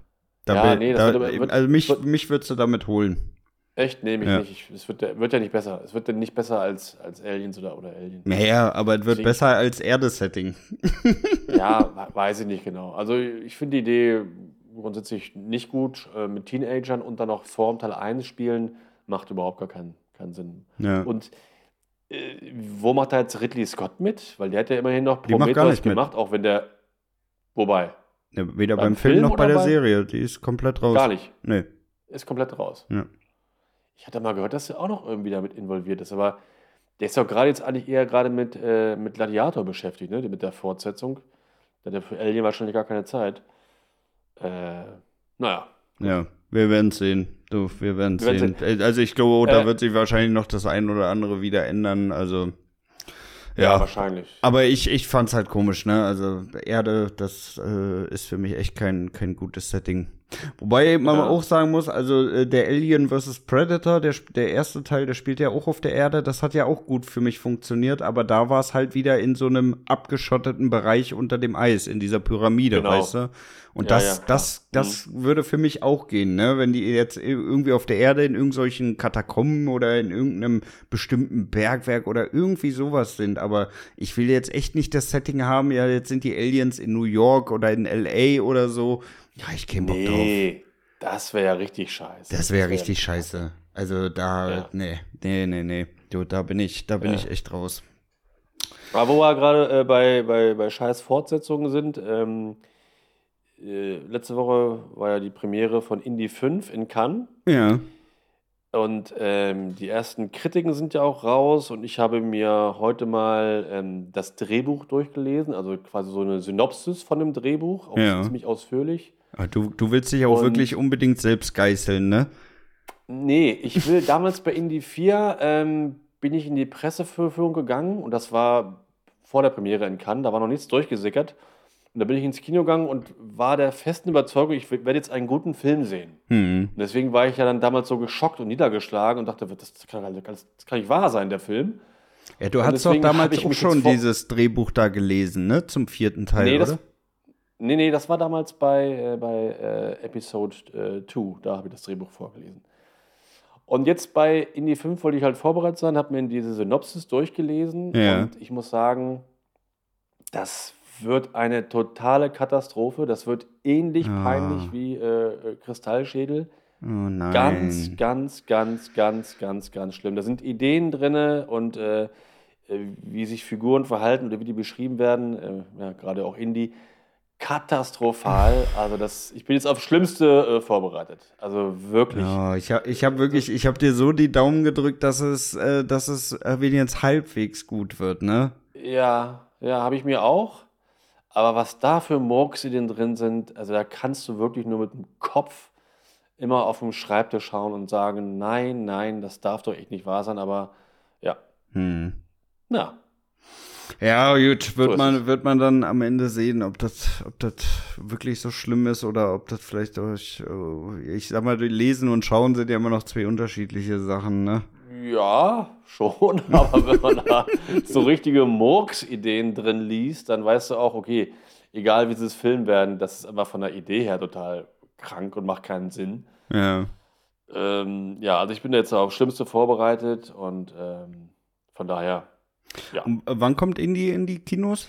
Da Ja, bin- nee, da, wird- wird- also mich, wird- mich würdest du damit holen. Echt? Nee, mich Ja. nicht. Ich, es wird, ja- wird ja nicht besser. Es wird ja nicht besser als, als Aliens oder, oder Alien. Naja, aber es wird Deswegen- besser als Erde-Setting. Ja, we- weiß ich nicht genau. Also ich finde die Idee grundsätzlich nicht gut, äh, mit Teenagern und dann noch vor dem Teil 1 spielen, macht überhaupt gar keinen, keinen Sinn. Ja. Und äh, wo macht da jetzt Ridley Scott mit? Weil der hat ja immerhin noch Prometheus nicht mit. gemacht, auch wenn der. Wobei, Ja, weder Beim beim, Film Film noch bei der bei- Serie. Die ist komplett raus. gar nicht. Nee. Ist komplett raus. Ja. Ich hatte mal gehört, dass er auch noch irgendwie damit involviert ist, aber der ist doch gerade jetzt eigentlich eher gerade mit, äh, mit Gladiator beschäftigt, ne? Mit der Fortsetzung. Da hat er für Alien wahrscheinlich gar keine Zeit. Äh, naja. Ja, wir werden es sehen. Du, wir werden es sehen. werden's Also ich glaube, da Äh, wird sich wahrscheinlich noch das ein oder andere wieder ändern. Also Ja, ja. wahrscheinlich. Aber ich, ich fand's halt komisch, ne? Also Erde, das äh, ist für mich echt kein, kein gutes Setting. Wobei man Ja. auch sagen muss, also äh, der Alien vs. Predator, der, der erste Teil, der spielt ja auch auf der Erde, das hat ja auch gut für mich funktioniert, aber da war es halt wieder in so einem abgeschotteten Bereich unter dem Eis, in dieser Pyramide, Genau. weißt du? Und Ja, das, ja, das, das würde für mich auch gehen, ne? Wenn die jetzt irgendwie auf der Erde in irgendwelchen Katakomben oder in irgendeinem bestimmten Bergwerk oder irgendwie sowas sind. Aber ich will jetzt echt nicht das Setting haben, ja, jetzt sind die Aliens in New York oder in L.A. oder so. Ja, ich käme Bock drauf. Nee, das wäre ja richtig scheiße. Das wäre wär- richtig scheiße. Also da, Ja. nee, nee, nee, nee. Du, da bin ich, da bin Ja. ich echt raus. Aber wo wir gerade äh, bei, bei, bei scheiß Fortsetzungen sind, ähm, äh, letzte Woche war ja die Premiere von Indie 5 in Cannes. Ja. Und ähm, die ersten Kritiken sind ja auch raus und ich habe mir heute mal ähm, das Drehbuch durchgelesen, also quasi so eine Synopsis von dem Drehbuch, auch Ja. ziemlich ausführlich. Aber du, du willst dich auch Und- wirklich unbedingt selbst geißeln, ne? Nee, ich will damals bei Indie 4 ähm, bin ich in die Presseverführung gegangen und das war vor der Premiere in Cannes, da war noch nichts durchgesickert. Und da bin ich ins Kino gegangen und war der festen Überzeugung, ich werde jetzt einen guten Film sehen. Hm. Und deswegen war ich ja dann damals so geschockt und niedergeschlagen und dachte, das kann, das kann nicht wahr sein, der Film. Ja, du Und hast doch damals auch schon dieses Drehbuch da gelesen, ne? Zum vierten Teil, nee, das, oder? Nee, nee, das war damals bei, äh, bei äh, Episode 2, da habe ich das Drehbuch vorgelesen. Und jetzt bei Indie 5 wollte ich halt vorbereitet sein, habe mir diese Synopsis durchgelesen Ja. und ich muss sagen, das wird eine totale Katastrophe. Das wird ähnlich Ah. peinlich wie äh, äh, Kristallschädel. Oh nein. Ganz, ganz, ganz, ganz, ganz, ganz schlimm. Da sind Ideen drin und äh, äh, wie sich Figuren verhalten oder wie die beschrieben werden, äh, ja, gerade auch Indie, katastrophal. Also das, ich bin jetzt aufs Schlimmste äh, vorbereitet. Also wirklich. Ja, ich habe ich hab wirklich, ich habe dir so die Daumen gedrückt, dass es, äh, dass es wenigstens halbwegs gut wird, ne? Ja, ja, habe ich mir auch. Aber was da für Murksidien drin sind, also da kannst du wirklich nur mit dem Kopf immer auf dem Schreibtisch schauen und sagen, nein, nein, das darf doch echt nicht wahr sein. Aber ja, Hm. na, Ja, gut, wird So man, wird man dann am Ende sehen, ob das, ob das wirklich so schlimm ist oder ob das vielleicht durch, äh, ich sag mal, lesen und schauen sind ja immer noch zwei unterschiedliche Sachen, ne? Ja, schon, aber wenn man da so richtige Murks-Ideen drin liest, dann weißt du auch, okay, egal wie sie es filmen werden, das ist einfach von der Idee her total krank und macht keinen Sinn. Ja. Ähm, ja, also ich bin jetzt aufs Schlimmste vorbereitet und ähm, von daher Und, äh, wann kommt Indie in die Kinos?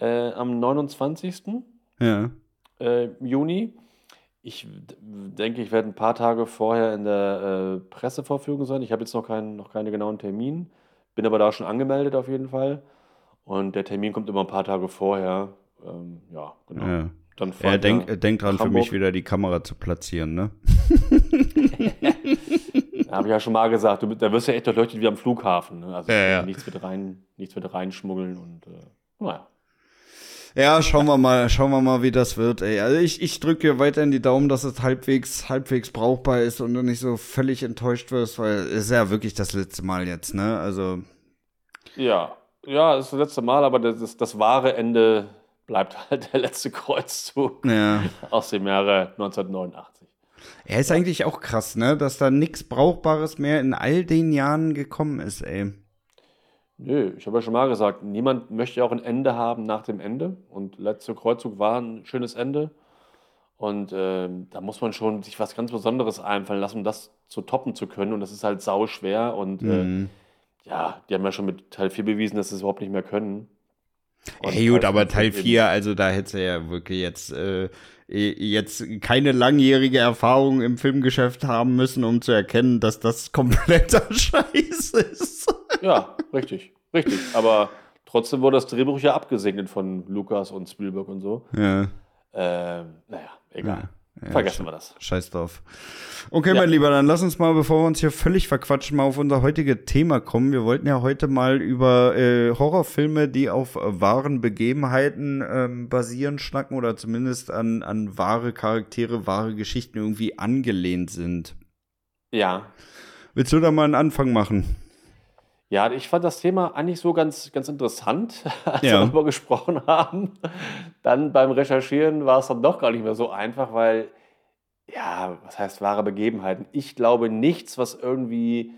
äh, am 29. Ja. äh, Juni. Ich denke, ich werde ein paar Tage vorher in der äh, Presseverfügung sein. Ich habe jetzt noch keinen, noch keinen genauen Termin, bin aber da schon angemeldet auf jeden Fall. Und der Termin kommt immer ein paar Tage vorher. Ähm, ja, genau. ja. Dann Er denkt denk dran, nach für mich Hamburg. wieder die Kamera zu platzieren, ne? Da habe ich ja schon mal gesagt, du, da wirst du ja echt durchleuchtet wie am Flughafen. Ne? Also Ja, ja. nichts wird rein, nichts wird reinschmuggeln und äh, naja. Ja, schauen wir mal, schauen wir mal, wie das wird, ey. Also ich, ich drücke weiterhin die Daumen, dass es halbwegs, halbwegs brauchbar ist und du nicht so völlig enttäuscht wirst, weil es ist ja wirklich das letzte Mal jetzt, ne? Also, Ja, ja, das ist das letzte Mal, aber das, ist, das wahre Ende bleibt halt der letzte Kreuzzug ja. aus dem Jahre 1989. Er ist eigentlich auch krass, ne? Dass da nichts Brauchbares mehr in all den Jahren gekommen ist, ey. Nö, ich habe ja schon mal gesagt, niemand möchte ja auch ein Ende haben nach dem Ende. Und letzter Kreuzzug war ein schönes Ende. Und ähm, da muss man schon sich was ganz Besonderes einfallen lassen, um das zu toppen zu können. Und das ist halt sau schwer. Und äh, Mhm. ja, die haben ja schon mit Teil 4 bewiesen, dass sie es überhaupt nicht mehr können. Und Hey, gut, aber fünf Teil eben- 4, also da hättest du ja wirklich jetzt, äh, jetzt keine langjährige Erfahrung im Filmgeschäft haben müssen, um zu erkennen, dass das kompletter Scheiß ist. Ja, richtig, richtig. Aber trotzdem wurde das Drehbuch ja abgesegnet von Lukas und Spielberg und so. Ja. Ähm, naja, egal. Ja, Vergessen wir das. Scheiß drauf. Okay, Ja. mein Lieber, dann lass uns mal, bevor wir uns hier völlig verquatschen, mal auf unser heutiges Thema kommen. Wir wollten ja heute mal über äh, Horrorfilme, die auf äh, wahren Begebenheiten ähm, basieren, schnacken oder zumindest an, an wahre Charaktere, wahre Geschichten irgendwie angelehnt sind. Ja. Willst du da mal einen Anfang machen? Ja, ich fand das Thema eigentlich so ganz, ganz interessant, als Ja. wir darüber gesprochen haben. Dann beim Recherchieren war es dann doch gar nicht mehr so einfach, weil, ja, was heißt wahre Begebenheiten? Ich glaube nichts, was irgendwie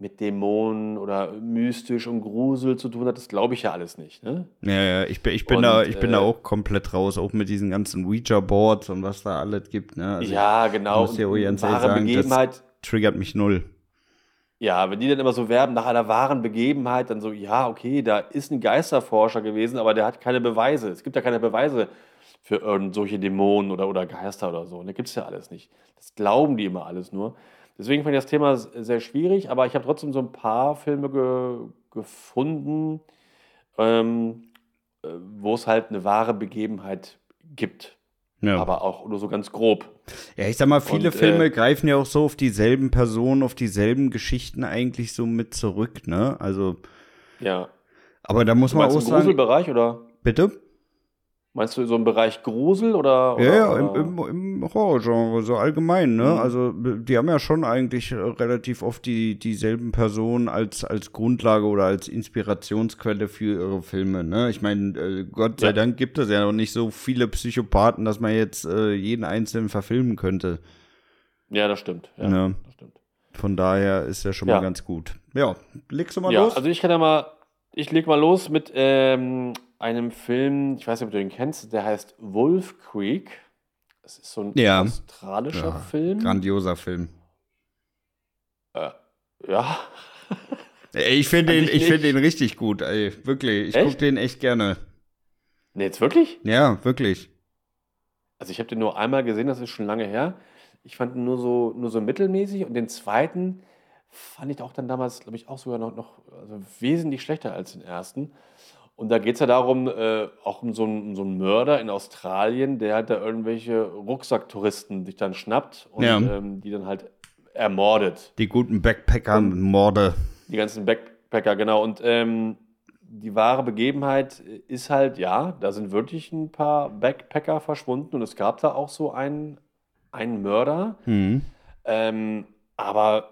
mit Dämonen oder mystisch und Grusel zu tun hat, das glaube ich ja alles nicht. Ne? Ja, ja, ich bin, ich bin, Und, da, ich bin da äh, auch komplett raus, auch mit diesen ganzen Ouija-Boards und was da alles gibt. Ne? Also ja, genau. muss auch ganz ehrlich wahre sagen, das- Begebenheit, triggert mich null. Ja, wenn die dann immer so werben nach einer wahren Begebenheit, dann so, ja, okay, da ist ein Geisterforscher gewesen, aber der hat keine Beweise. Es gibt ja keine Beweise für irgend solche Dämonen oder, oder Geister oder so. Und da gibt es ja alles nicht. Das glauben die immer alles nur. Deswegen fand ich das Thema sehr schwierig, aber ich habe trotzdem so ein paar Filme ge gefunden, ähm, äh, wo es halt eine wahre Begebenheit gibt. Ja. Aber auch nur so ganz grob. Ja, ich sag mal, viele Und, äh, Filme greifen ja auch so auf dieselben Personen, auf dieselben Geschichten eigentlich so mit zurück, ne? Also, Ja. aber da muss man auch im sagen. Gruselbereich oder? Bitte? Meinst du so im Bereich Grusel oder? Ja, ja, oder, im, im, im Horrorgenre, so allgemein, ne? Mhm. Also, die haben ja schon eigentlich äh, relativ oft die, dieselben Personen als, als Grundlage oder als Inspirationsquelle für ihre Filme, ne? Ich meine, äh, Gott sei Ja. Dank gibt es ja noch nicht so viele Psychopathen, dass man jetzt äh, jeden einzelnen verfilmen könnte. Ja, das stimmt. Ja, Ja. das stimmt. Von daher ist ja schon Ja. mal ganz gut. Ja, legst du mal Ja, los? also ich kann ja mal, ich leg mal los mit ähm, einem Film, ich weiß nicht, ob du den kennst, der heißt Wolf Creek. Das ist so ein Ja. australischer Ja, Film. Grandioser Film. Äh, ja. Ich finde den, sich ich finde nicht. den richtig gut, ey. Wirklich. Ich gucke den echt gerne. Nee, jetzt wirklich? Ja, wirklich. Also ich habe den nur einmal gesehen, das ist schon lange her. Ich fand ihn nur so, nur so mittelmäßig und den zweiten fand ich auch dann damals, glaube ich, auch sogar noch, noch also wesentlich schlechter als den ersten. Und da geht es ja darum, äh, auch um so, einen, um so einen Mörder in Australien, der halt da irgendwelche Rucksacktouristen sich dann schnappt und Ja. ähm, die dann halt ermordet. Die guten Backpacker-Morde. Die ganzen Backpacker, genau. Und ähm, die wahre Begebenheit ist halt, ja, da sind wirklich ein paar Backpacker verschwunden und es gab da auch so einen, einen Mörder. Hm. Ähm, aber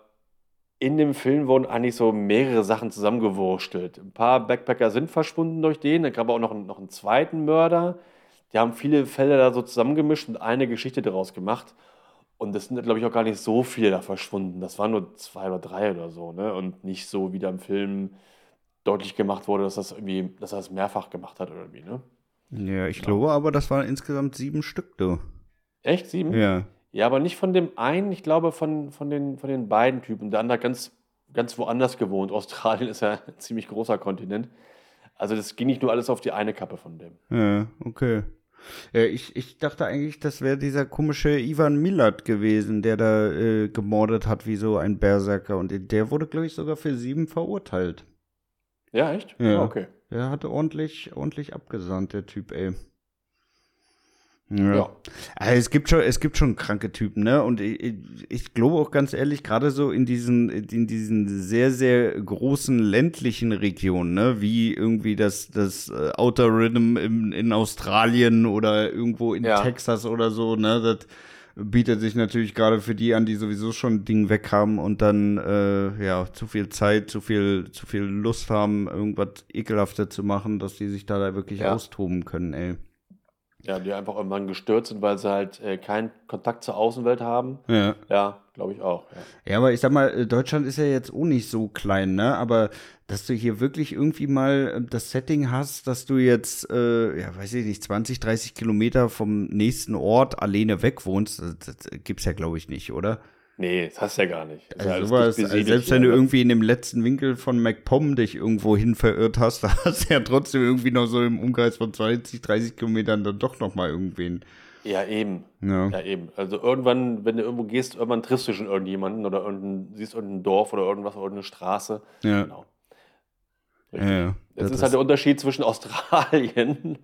in dem Film wurden eigentlich so mehrere Sachen zusammengewurstelt. Ein paar Backpacker sind verschwunden durch den, dann gab es auch noch einen, noch einen zweiten Mörder. Die haben viele Fälle da so zusammengemischt und eine Geschichte daraus gemacht. Und es sind, glaube ich, auch gar nicht so viele da verschwunden. Das waren nur zwei oder drei oder so, ne? Und nicht so, wie da im Film deutlich gemacht wurde, dass das irgendwie, dass er das mehrfach gemacht hat oder irgendwie, ne? Ja, ich glaube aber, das waren insgesamt sieben Stück, du. Echt? Sieben? Ja. Ja, aber nicht von dem einen, ich glaube von, von, den, von den beiden Typen. Der andere hat ganz, ganz woanders gewohnt. Australien ist ja ein ziemlich großer Kontinent. Also das ging nicht nur alles auf die eine Kappe von dem. Ja, okay. Ja, ich, ich dachte eigentlich, das wäre dieser komische Ivan Milat gewesen, der da äh, gemordet hat wie so ein Berserker. Und der wurde, glaube ich, sogar für sieben verurteilt. Ja, echt? Ja. Ah, okay. Der hatte ordentlich, ordentlich abgesandt, der Typ, ey. Ja. Ja. Also es gibt schon, es gibt schon kranke Typen, ne? Und ich, ich, glaube auch ganz ehrlich, gerade so in diesen, in diesen sehr, sehr großen ländlichen Regionen, ne? Wie irgendwie das, das äh, Outer Rhythm in, in Australien oder irgendwo in Ja. Texas oder so, ne? Das bietet sich natürlich gerade für die an, die sowieso schon ein Ding weg haben und dann äh, ja zu viel Zeit, zu viel, zu viel Lust haben, irgendwas ekelhafter zu machen, dass die sich da, da wirklich Ja. austoben können, ey. Ja, die einfach irgendwann gestört sind, weil sie halt äh, keinen Kontakt zur Außenwelt haben. Ja. Ja, glaube ich auch. Ja. Ja, aber ich sag mal, äh, Deutschland ist ja jetzt auch nicht so klein, ne? Aber dass du hier wirklich irgendwie mal äh, das Setting hast, dass du jetzt, äh, ja, weiß ich nicht, 20, 30 Kilometer vom nächsten Ort alleine weg wohnst, das, das gibt's ja, glaube ich, nicht, oder? Nee, das hast du ja gar nicht. Das Also sowas, also selbst wenn du irgendwie in dem letzten Winkel von MacPom dich irgendwo hin verirrt hast, da hast du ja trotzdem irgendwie noch so im Umkreis von 20, 30 Kilometern dann doch noch mal irgendwen. Ja, eben. Ja. Ja, eben. Also irgendwann, wenn du irgendwo gehst, irgendwann triffst du schon irgendjemanden oder irgendein, siehst irgendein Dorf oder irgendwas oder irgendeine Straße. Ja. Genau. Ja, ja. Das, Das ist halt der Unterschied zwischen Australien.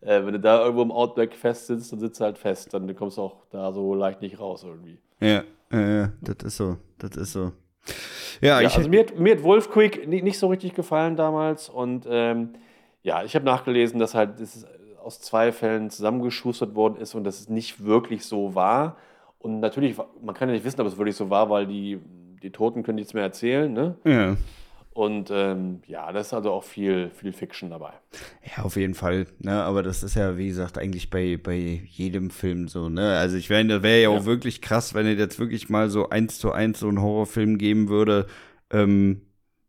Äh, wenn du da irgendwo im Outback fest sitzt, dann sitzt du halt fest. Dann kommst du auch da so leicht nicht raus irgendwie. Ja, ja, ja, das ist so, das ist so. Ja, Ja, also mir, hat- mir hat Wolf ni- nicht so richtig gefallen damals. Und ähm, ja, ich habe nachgelesen, dass halt das aus zwei Fällen zusammengeschustert worden ist und dass es nicht wirklich so war. Und natürlich, man kann ja nicht wissen, ob es wirklich so war, weil die, die Toten können nichts mehr erzählen. Ne? ja. Und ähm, ja, da ist also auch viel, viel Fiction dabei. Ja, auf jeden Fall. Ne? Aber das ist ja, wie gesagt, eigentlich bei, bei jedem Film so. Ne? Also ich meine, das wäre ja auch Ja. wirklich krass, wenn es jetzt wirklich mal so eins zu eins so einen Horrorfilm geben würde, ähm,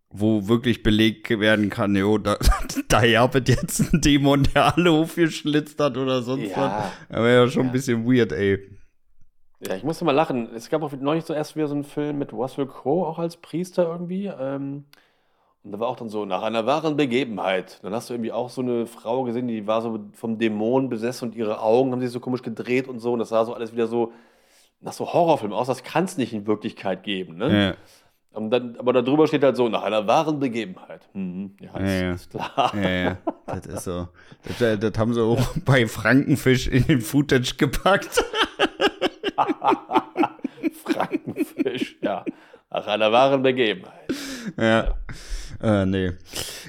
wo wirklich belegt werden kann, jo, da, da jabet jetzt ein Dämon, der alle aufgeschlitzt hat oder sonst Ja. was. Das wäre ja schon Ja. ein bisschen weird, ey. Ja, ich musste mal lachen. Es gab auch neulich zuerst wieder so einen Film mit Russell Crowe auch als Priester irgendwie. Ähm, und da war auch dann so, nach einer wahren Begebenheit. Dann hast du irgendwie auch so eine Frau gesehen, die war so vom Dämon besessen und ihre Augen haben sich so komisch gedreht und so. Und das sah so alles wieder so nach so Horrorfilm aus. Das kann es nicht in Wirklichkeit geben. Ne? Ja. Und dann, aber darüber steht halt so, nach einer wahren Begebenheit. Mhm. Ja, ist, Ja, ist klar. Ja, ja, das ist so. Das, äh, das haben sie auch bei Frankenfisch in den Footage gepackt. Frankenfisch, ja. Nach einer wahren Begebenheit. Ja. Äh, nee.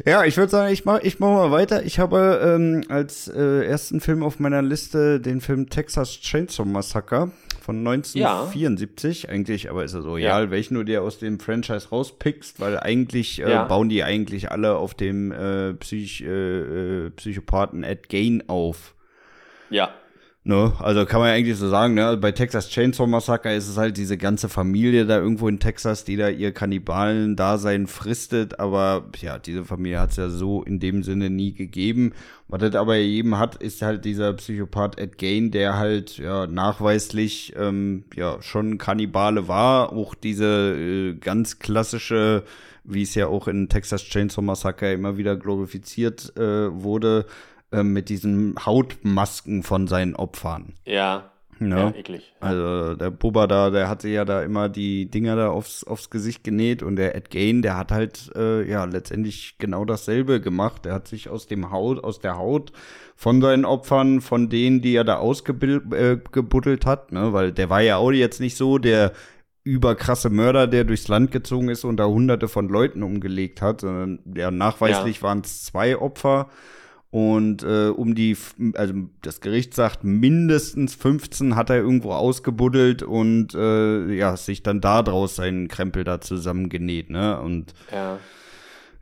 Ja, ich würde sagen, ich mach, ich mach mal weiter. Ich habe ähm, als äh, ersten Film auf meiner Liste den Film Texas Chainsaw Massacre von 1974. Eigentlich, aber ist ja so, Ja. ja, welchen du dir aus dem Franchise rauspickst, weil eigentlich äh, Ja. bauen die eigentlich alle auf dem äh, Psych, äh, äh, Psychopathen Ed Gain auf. Ja. Ne? Also kann man ja eigentlich so sagen, ne? Also Bei Texas Chainsaw Massacre ist es halt diese ganze Familie da irgendwo in Texas, die da ihr Kannibalen-Dasein fristet, aber ja, diese Familie hat es ja so in dem Sinne nie gegeben. Was das aber jedem hat, ist halt dieser Psychopath Ed Gain, der halt ja nachweislich ähm, ja schon Kannibale war, auch diese äh, ganz klassische wie es ja auch in Texas Chainsaw Massacre immer wieder glorifiziert äh, wurde, äh, mit diesen Hautmasken von seinen Opfern. Ja. Ja. Ja, eklig. Also der Bubba da, der hatte ja da immer die Dinger da aufs, aufs Gesicht genäht und der Ed Gain, der hat halt äh, ja letztendlich genau dasselbe gemacht. Der hat sich aus dem Haut, aus der Haut von seinen Opfern, von denen, die er da ausgebuddelt äh, hat, ne, weil der war ja auch jetzt nicht so der überkrasse Mörder, der durchs Land gezogen ist und da hunderte von Leuten umgelegt hat, sondern ja, nachweislich waren es zwei Opfer. Und äh, um die, also das Gericht sagt, mindestens 15 hat er irgendwo ausgebuddelt und äh, ja, sich dann da draus seinen Krempel da zusammengenäht, ne? Und Ja.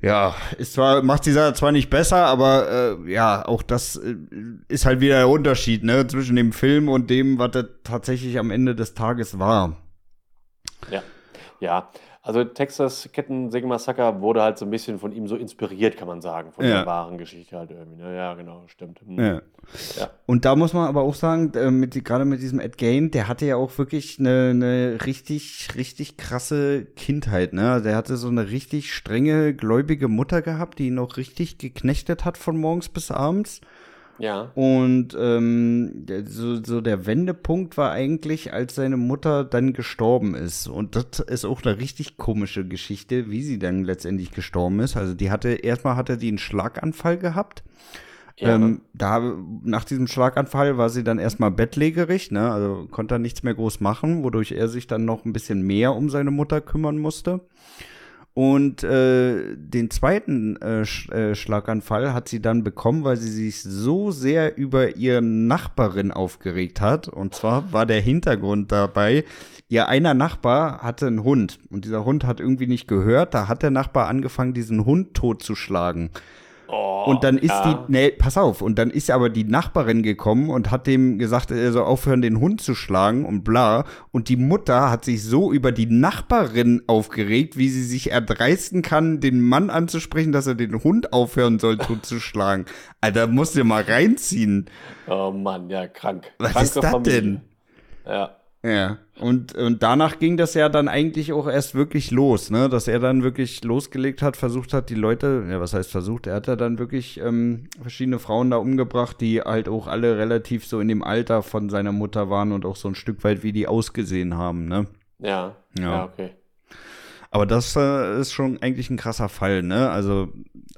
ja, ist zwar, macht die Sache zwar nicht besser, aber äh, ja, auch das äh, ist halt wieder der Unterschied, ne, zwischen dem Film und dem, was das tatsächlich am Ende des Tages war. Ja. Ja. Also Texas Kettensäge-Massaker wurde halt so ein bisschen von ihm so inspiriert, kann man sagen, von Ja. der wahren Geschichte halt irgendwie. Ne? Ja, genau, stimmt. Hm. Ja. Ja. Und da muss man aber auch sagen, äh, mit, gerade mit diesem Ed Gain, der hatte ja auch wirklich eine, eine richtig, richtig krasse Kindheit, ne? Also Der hatte so eine richtig strenge, gläubige Mutter gehabt, die ihn auch richtig geknechtet hat von morgens bis abends. Ja. Und ähm, so, so der Wendepunkt war eigentlich, als seine Mutter dann gestorben ist. Und das ist auch eine richtig komische Geschichte, wie sie dann letztendlich gestorben ist. Also die hatte, erstmal hatte die einen Schlaganfall gehabt. Ja. Ähm, da, nach diesem Schlaganfall war sie dann erstmal bettlägerig, ne? Also konnte er nichts mehr groß machen, wodurch er sich dann noch ein bisschen mehr um seine Mutter kümmern musste. Und äh, den zweiten äh, Sch äh, Schlaganfall hat sie dann bekommen, weil sie sich so sehr über ihre Nachbarin aufgeregt hat. Und zwar war der Hintergrund dabei, ihr einer Nachbar hatte einen Hund und dieser Hund hat irgendwie nicht gehört. Da hat der Nachbar angefangen, diesen Hund totzuschlagen. Oh, Und dann ist ja. die, nee, pass auf, und dann ist aber die Nachbarin gekommen und hat dem gesagt, er soll aufhören, den Hund zu schlagen und bla. Und die Mutter hat sich so über die Nachbarin aufgeregt, wie sie sich erdreisten kann, den Mann anzusprechen, dass er den Hund aufhören soll, totzuschlagen. Alter, musst du mal reinziehen. Oh Mann, ja, krank. Was Kranke ist das Familie. denn? Ja. Ja, und, und danach ging das ja dann eigentlich auch erst wirklich los, ne? Dass er dann wirklich losgelegt hat, versucht hat, die Leute, ja, was heißt versucht, er hat ja dann wirklich ähm, verschiedene Frauen da umgebracht, die halt auch alle relativ so in dem Alter von seiner Mutter waren und auch so ein Stück weit, wie die ausgesehen haben, ne? Ja, ja, Ja. okay. Aber das äh, ist schon eigentlich ein krasser Fall, ne? Also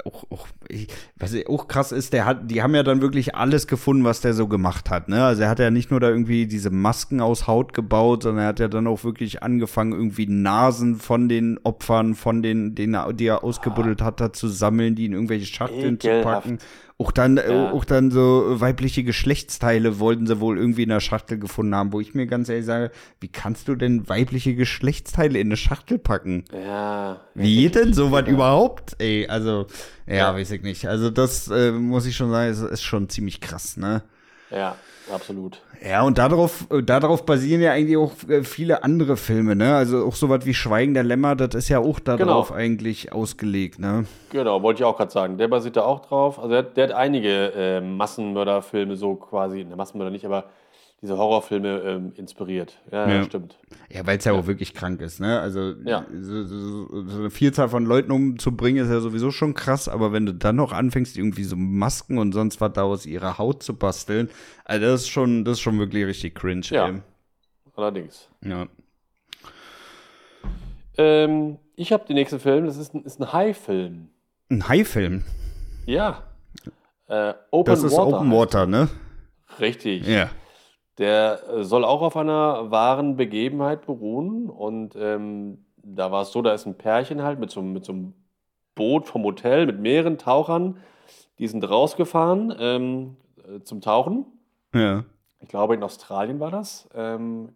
auch, auch ich, was auch krass ist, der hat, die haben ja dann wirklich alles gefunden, was der so gemacht hat, ne? Also er hat ja nicht nur da irgendwie diese Masken aus Haut gebaut, sondern er hat ja dann auch wirklich angefangen, irgendwie Nasen von den Opfern, von den, den er, die er ausgebuddelt hat, da zu sammeln, die in irgendwelche Schachteln zu Ekelhaft. packen. Auch dann, äh, Ja. auch dann so weibliche Geschlechtsteile wollten sie wohl irgendwie in der Schachtel gefunden haben, wo ich mir ganz ehrlich sage, wie kannst du denn weibliche Geschlechtsteile in eine Schachtel packen? Ja. Wie geht denn sowas Ja. überhaupt? Ey, also, ja, Ja. weiß ich nicht. Also, das äh, muss ich schon sagen, ist, ist schon ziemlich krass, ne? Ja, absolut. Ja, und darauf, äh, darauf basieren ja eigentlich auch äh, viele andere Filme, ne? Also auch sowas wie Schweigen der Lämmer, das ist ja auch darauf Genau. eigentlich ausgelegt, ne? Genau, wollte ich auch gerade sagen. Der basiert da auch drauf. Also der, hat- der hat einige äh, Massenmörderfilme so quasi, ne, Massenmörder nicht, aber diese Horrorfilme ähm, inspiriert. Ja, Ja. ja, stimmt. Ja, weil es ja, auch wirklich krank ist, ne? Also Ja. so, so, so eine Vielzahl von Leuten umzubringen, ist ja sowieso schon krass, aber wenn du dann noch anfängst, irgendwie so Masken und sonst was da aus ihrer Haut zu basteln, also das ist schon, das ist schon wirklich richtig cringe, Ja. ey. Allerdings. Ja. Ähm, ich habe den nächsten Film, das ist ein, ist ein Hai-Film. Ein Hai-Film. Ja. Äh, Open Das ist Water. Open heißt Water, ne? Richtig. Ja. Der äh, soll auch auf einer wahren Begebenheit beruhen. Und ähm, da war es so, da ist ein Pärchen halt mit so, einem- mit so einem Boot vom Hotel mit mehreren Tauchern. Die sind rausgefahren ähm, äh, zum Tauchen. Ja. Ich glaube, in Australien war das. Ähm,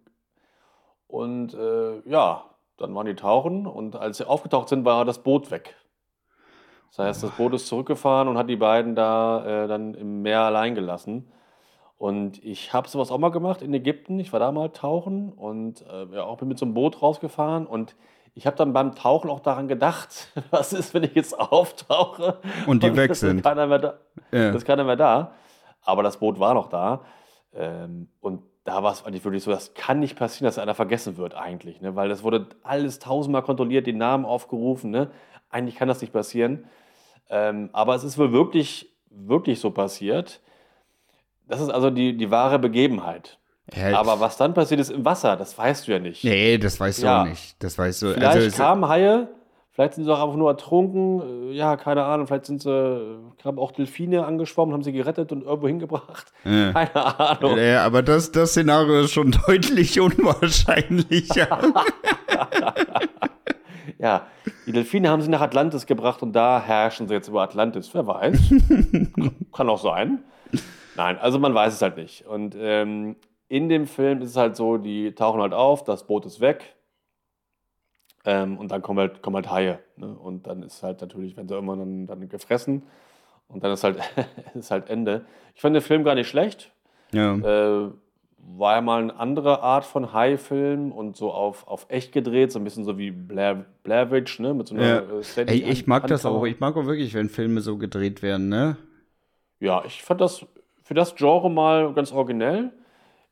und äh, ja, dann waren die tauchen und als sie aufgetaucht sind, war das Boot weg. Das heißt, das Boot ist zurückgefahren und hat die beiden da äh, dann im Meer allein gelassen. Und ich habe sowas auch mal gemacht in Ägypten. Ich war da mal tauchen und äh, ja, auch bin mit so einem Boot rausgefahren. Und ich habe dann beim Tauchen auch daran gedacht, was ist, wenn ich jetzt auftauche Und die weg es ist sind. Keiner mehr da. Ja. Da ist keiner mehr da. Aber das Boot war noch da. Ähm, und da war es eigentlich wirklich so, das kann nicht passieren, dass einer vergessen wird eigentlich. Ne? Weil das wurde alles tausendmal kontrolliert, die Namen aufgerufen. Ne? Eigentlich kann das nicht passieren. Ähm, aber es ist wohl wirklich, wirklich so passiert. Das ist also die, die wahre Begebenheit. Ja, Aber was dann passiert ist im Wasser, das weißt du ja nicht. Nee, das weißt du Ja. auch nicht. Das weißt du. Vielleicht also, kamen Haie, vielleicht sind sie auch einfach nur ertrunken, äh, ja, keine Ahnung, vielleicht sind sie, kamen auch Delfine angeschwommen, haben sie gerettet und irgendwo hingebracht. Ja. Keine Ahnung. Ja, aber das, das Szenario ist schon deutlich unwahrscheinlicher. Ja, die Delfine haben sie nach Atlantis gebracht und da herrschen sie jetzt über Atlantis. Wer weiß. Kann auch sein. Nein, also man weiß es halt nicht. Und ähm, in dem Film ist es halt so, die tauchen halt auf, das Boot ist weg. Ähm, und dann kommen halt, kommen halt Haie. Ne? Und dann ist halt natürlich, wenn sie irgendwann dann, dann gefressen. Und dann ist halt, ist halt Ende. Ich fand den Film gar nicht schlecht. ja. Äh, war ja mal eine andere Art von Hai-Film und so auf, auf echt gedreht, so ein bisschen so wie Blair, Blair Witch, ne? Mit so einer Ja. äh, Ey, ich mag das Handkamera. auch. Ich mag auch wirklich, wenn Filme so gedreht werden, ne? Ja, ich fand das für das Genre mal ganz originell.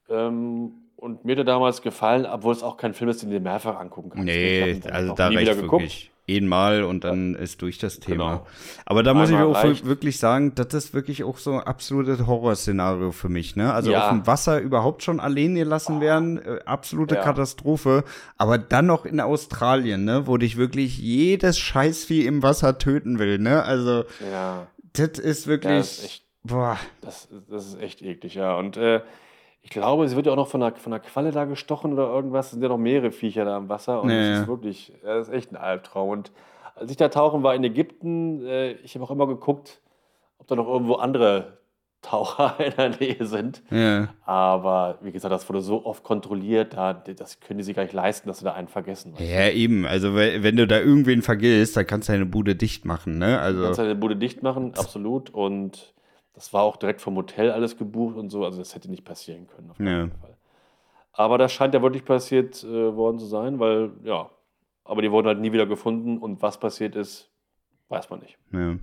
Ähm, und mir hat er damals gefallen, obwohl es auch kein Film ist, den du dir mehrfach angucken kannst. Nee, also da reicht wirklich einmal und dann ist durch das Thema. Genau. Aber da muss ich Einmal auch reicht. wirklich sagen, das ist wirklich auch so ein absolutes Horrorszenario für mich, ne? Also Ja. auf dem Wasser überhaupt schon allein gelassen werden, äh, absolute Ja. Katastrophe. Aber dann noch in Australien, ne? Wo dich wirklich jedes Scheißvieh im Wasser töten will, ne? Also Ja, das ist wirklich, das, ist boah. das, das ist echt eklig, ja. Und äh, ich glaube, sie wird ja auch noch von einer, von einer Qualle da gestochen oder irgendwas. Es sind ja noch mehrere Viecher da im Wasser. Und Ja, das ja. ist wirklich, das ist echt ein Albtraum. Und als ich da tauchen war in Ägypten, äh, ich habe auch immer geguckt, ob da noch irgendwo andere Taucher in der Nähe sind. Ja. Aber wie gesagt, das wurde so oft kontrolliert, da, das können die sich gar nicht leisten, dass sie da einen vergessen. Ja, eben. Also, we- wenn du da irgendwen vergisst, dann kannst du deine Bude dicht machen, ne? Du kannst Also, deine Bude dicht machen, absolut. Und das war auch direkt vom Hotel alles gebucht und so. Also das hätte nicht passieren können. Auf Ja. keinen Fall. Aber das scheint ja wirklich passiert äh, worden zu sein, weil, ja, aber die wurden halt nie wieder gefunden und was passiert ist, weiß man nicht. ja.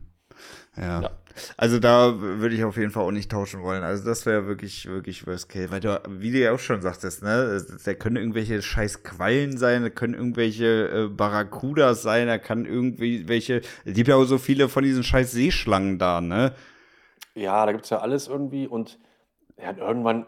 Ja. ja. Also da würde ich auf jeden Fall auch nicht tauschen wollen. Also das wäre wirklich, wirklich Worst Case. Weil du, wie du ja auch schon sagtest, ne, da können irgendwelche scheiß Quallen sein, da können irgendwelche äh, Barracudas sein, da kann irgendwie welche, es gibt ja auch so viele von diesen scheiß Seeschlangen da, ne? Ja, da gibt es ja alles irgendwie und ja, irgendwann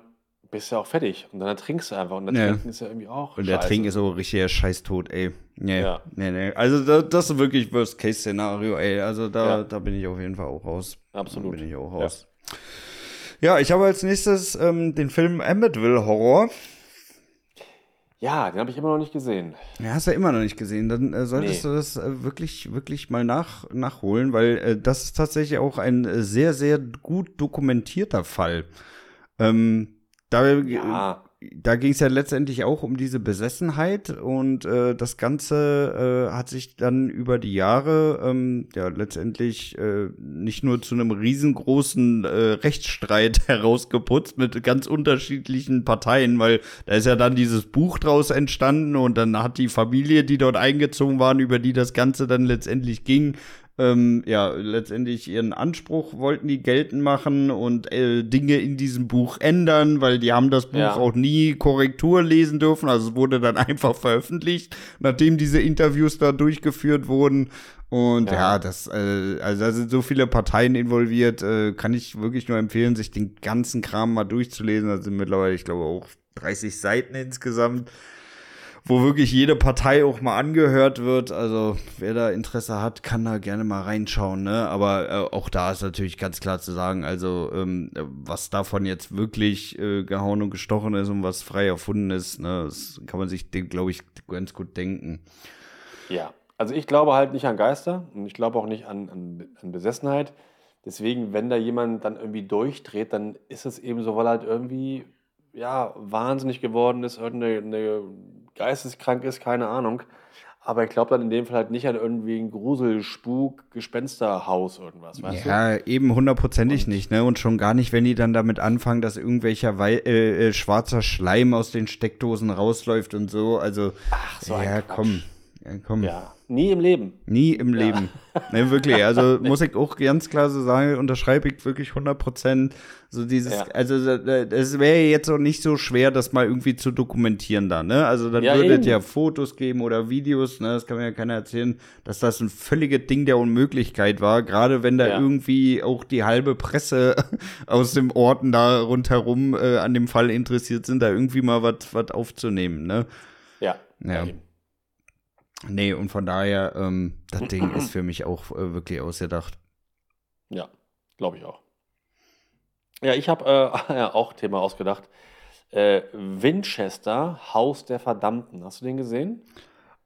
bist du ja auch fertig und dann ertrinkst du einfach und dann ja. Trinken ist ja irgendwie auch Und der Trinken ist auch richtiger Scheißtod, ey. Nee, ja. nee, nee. Also da, das ist wirklich Worst-Case-Szenario, ey. Also da, ja. da bin ich auf jeden Fall auch raus. Absolut. Da bin ich auch raus. Ja, ja ich habe als nächstes ähm, den Film Amityville Horror. Ja, den habe ich immer noch nicht gesehen. Ja, hast du ja immer noch nicht gesehen. Dann äh, solltest nee. du das äh, wirklich, wirklich mal nach, nachholen, weil äh, das ist tatsächlich auch ein äh, sehr, sehr gut dokumentierter Fall. Ähm, da, ja. Da ging es ja letztendlich auch um diese Besessenheit und äh, das Ganze äh, hat sich dann über die Jahre ähm, ja letztendlich äh, nicht nur zu einem riesengroßen äh, Rechtsstreit herausgeputzt mit ganz unterschiedlichen Parteien, weil da ist ja dann dieses Buch draus entstanden und dann hat die Familie, die dort eingezogen waren, über die das Ganze dann letztendlich ging, ähm, ja, letztendlich ihren Anspruch wollten die geltend machen und äh, Dinge in diesem Buch ändern, weil die haben das Buch ja. auch nie Korrektur lesen dürfen. Also es wurde dann einfach veröffentlicht, nachdem diese Interviews da durchgeführt wurden. Und ja, ja das, äh, also da sind so viele Parteien involviert, äh, kann ich wirklich nur empfehlen, sich den ganzen Kram mal durchzulesen. Da sind mittlerweile, ich glaube, auch 30 Seiten insgesamt wo wirklich jede Partei auch mal angehört wird. Also wer da Interesse hat, kann da gerne mal reinschauen. Ne? Aber äh, auch da ist natürlich ganz klar zu sagen, also ähm, was davon jetzt wirklich äh, gehauen und gestochen ist und was frei erfunden ist, ne, das kann man sich, glaube ich, ganz gut denken. Ja, also ich glaube halt nicht an Geister und ich glaube auch nicht an, an, an Besessenheit. Deswegen, wenn da jemand dann irgendwie durchdreht, dann ist es eben so, weil halt irgendwie ja, wahnsinnig geworden ist, irgendeine geisteskrank ist, keine Ahnung. Aber ich glaube dann in dem Fall halt nicht an irgendwie ein Grusel, Spuk, Gespensterhaus, irgendwas, weißt ja, du? eben hundertprozentig nicht, ne? Und schon gar nicht, wenn die dann damit anfangen, dass irgendwelcher Wei äh, äh, schwarzer Schleim aus den Steckdosen rausläuft und so. Also, Ach, so ja, komm. Ja, komm. Ja, nie im Leben. Nie im ja. Leben. Ne, wirklich. Also muss ich auch ganz klar so sagen, unterschreibe ich wirklich 100 Prozent. So dieses, ja. also es wäre jetzt auch nicht so schwer, das mal irgendwie zu dokumentieren da, ne? Also dann ja, würde es ja Fotos geben oder Videos, ne? Das kann mir ja keiner erzählen, dass das ein völliges Ding der Unmöglichkeit war. Gerade wenn da irgendwie auch die halbe Presse aus dem Orten da rundherum äh, an dem Fall interessiert sind, da irgendwie mal was aufzunehmen, ne? Ja. Ja. Nee, und von daher, ähm, das Ding ist für mich auch äh, wirklich ausgedacht. Ja, glaube ich auch. Ja, ich habe äh, auch Thema ausgedacht. Äh, Winchester, Haus der Verdammten. Hast du den gesehen?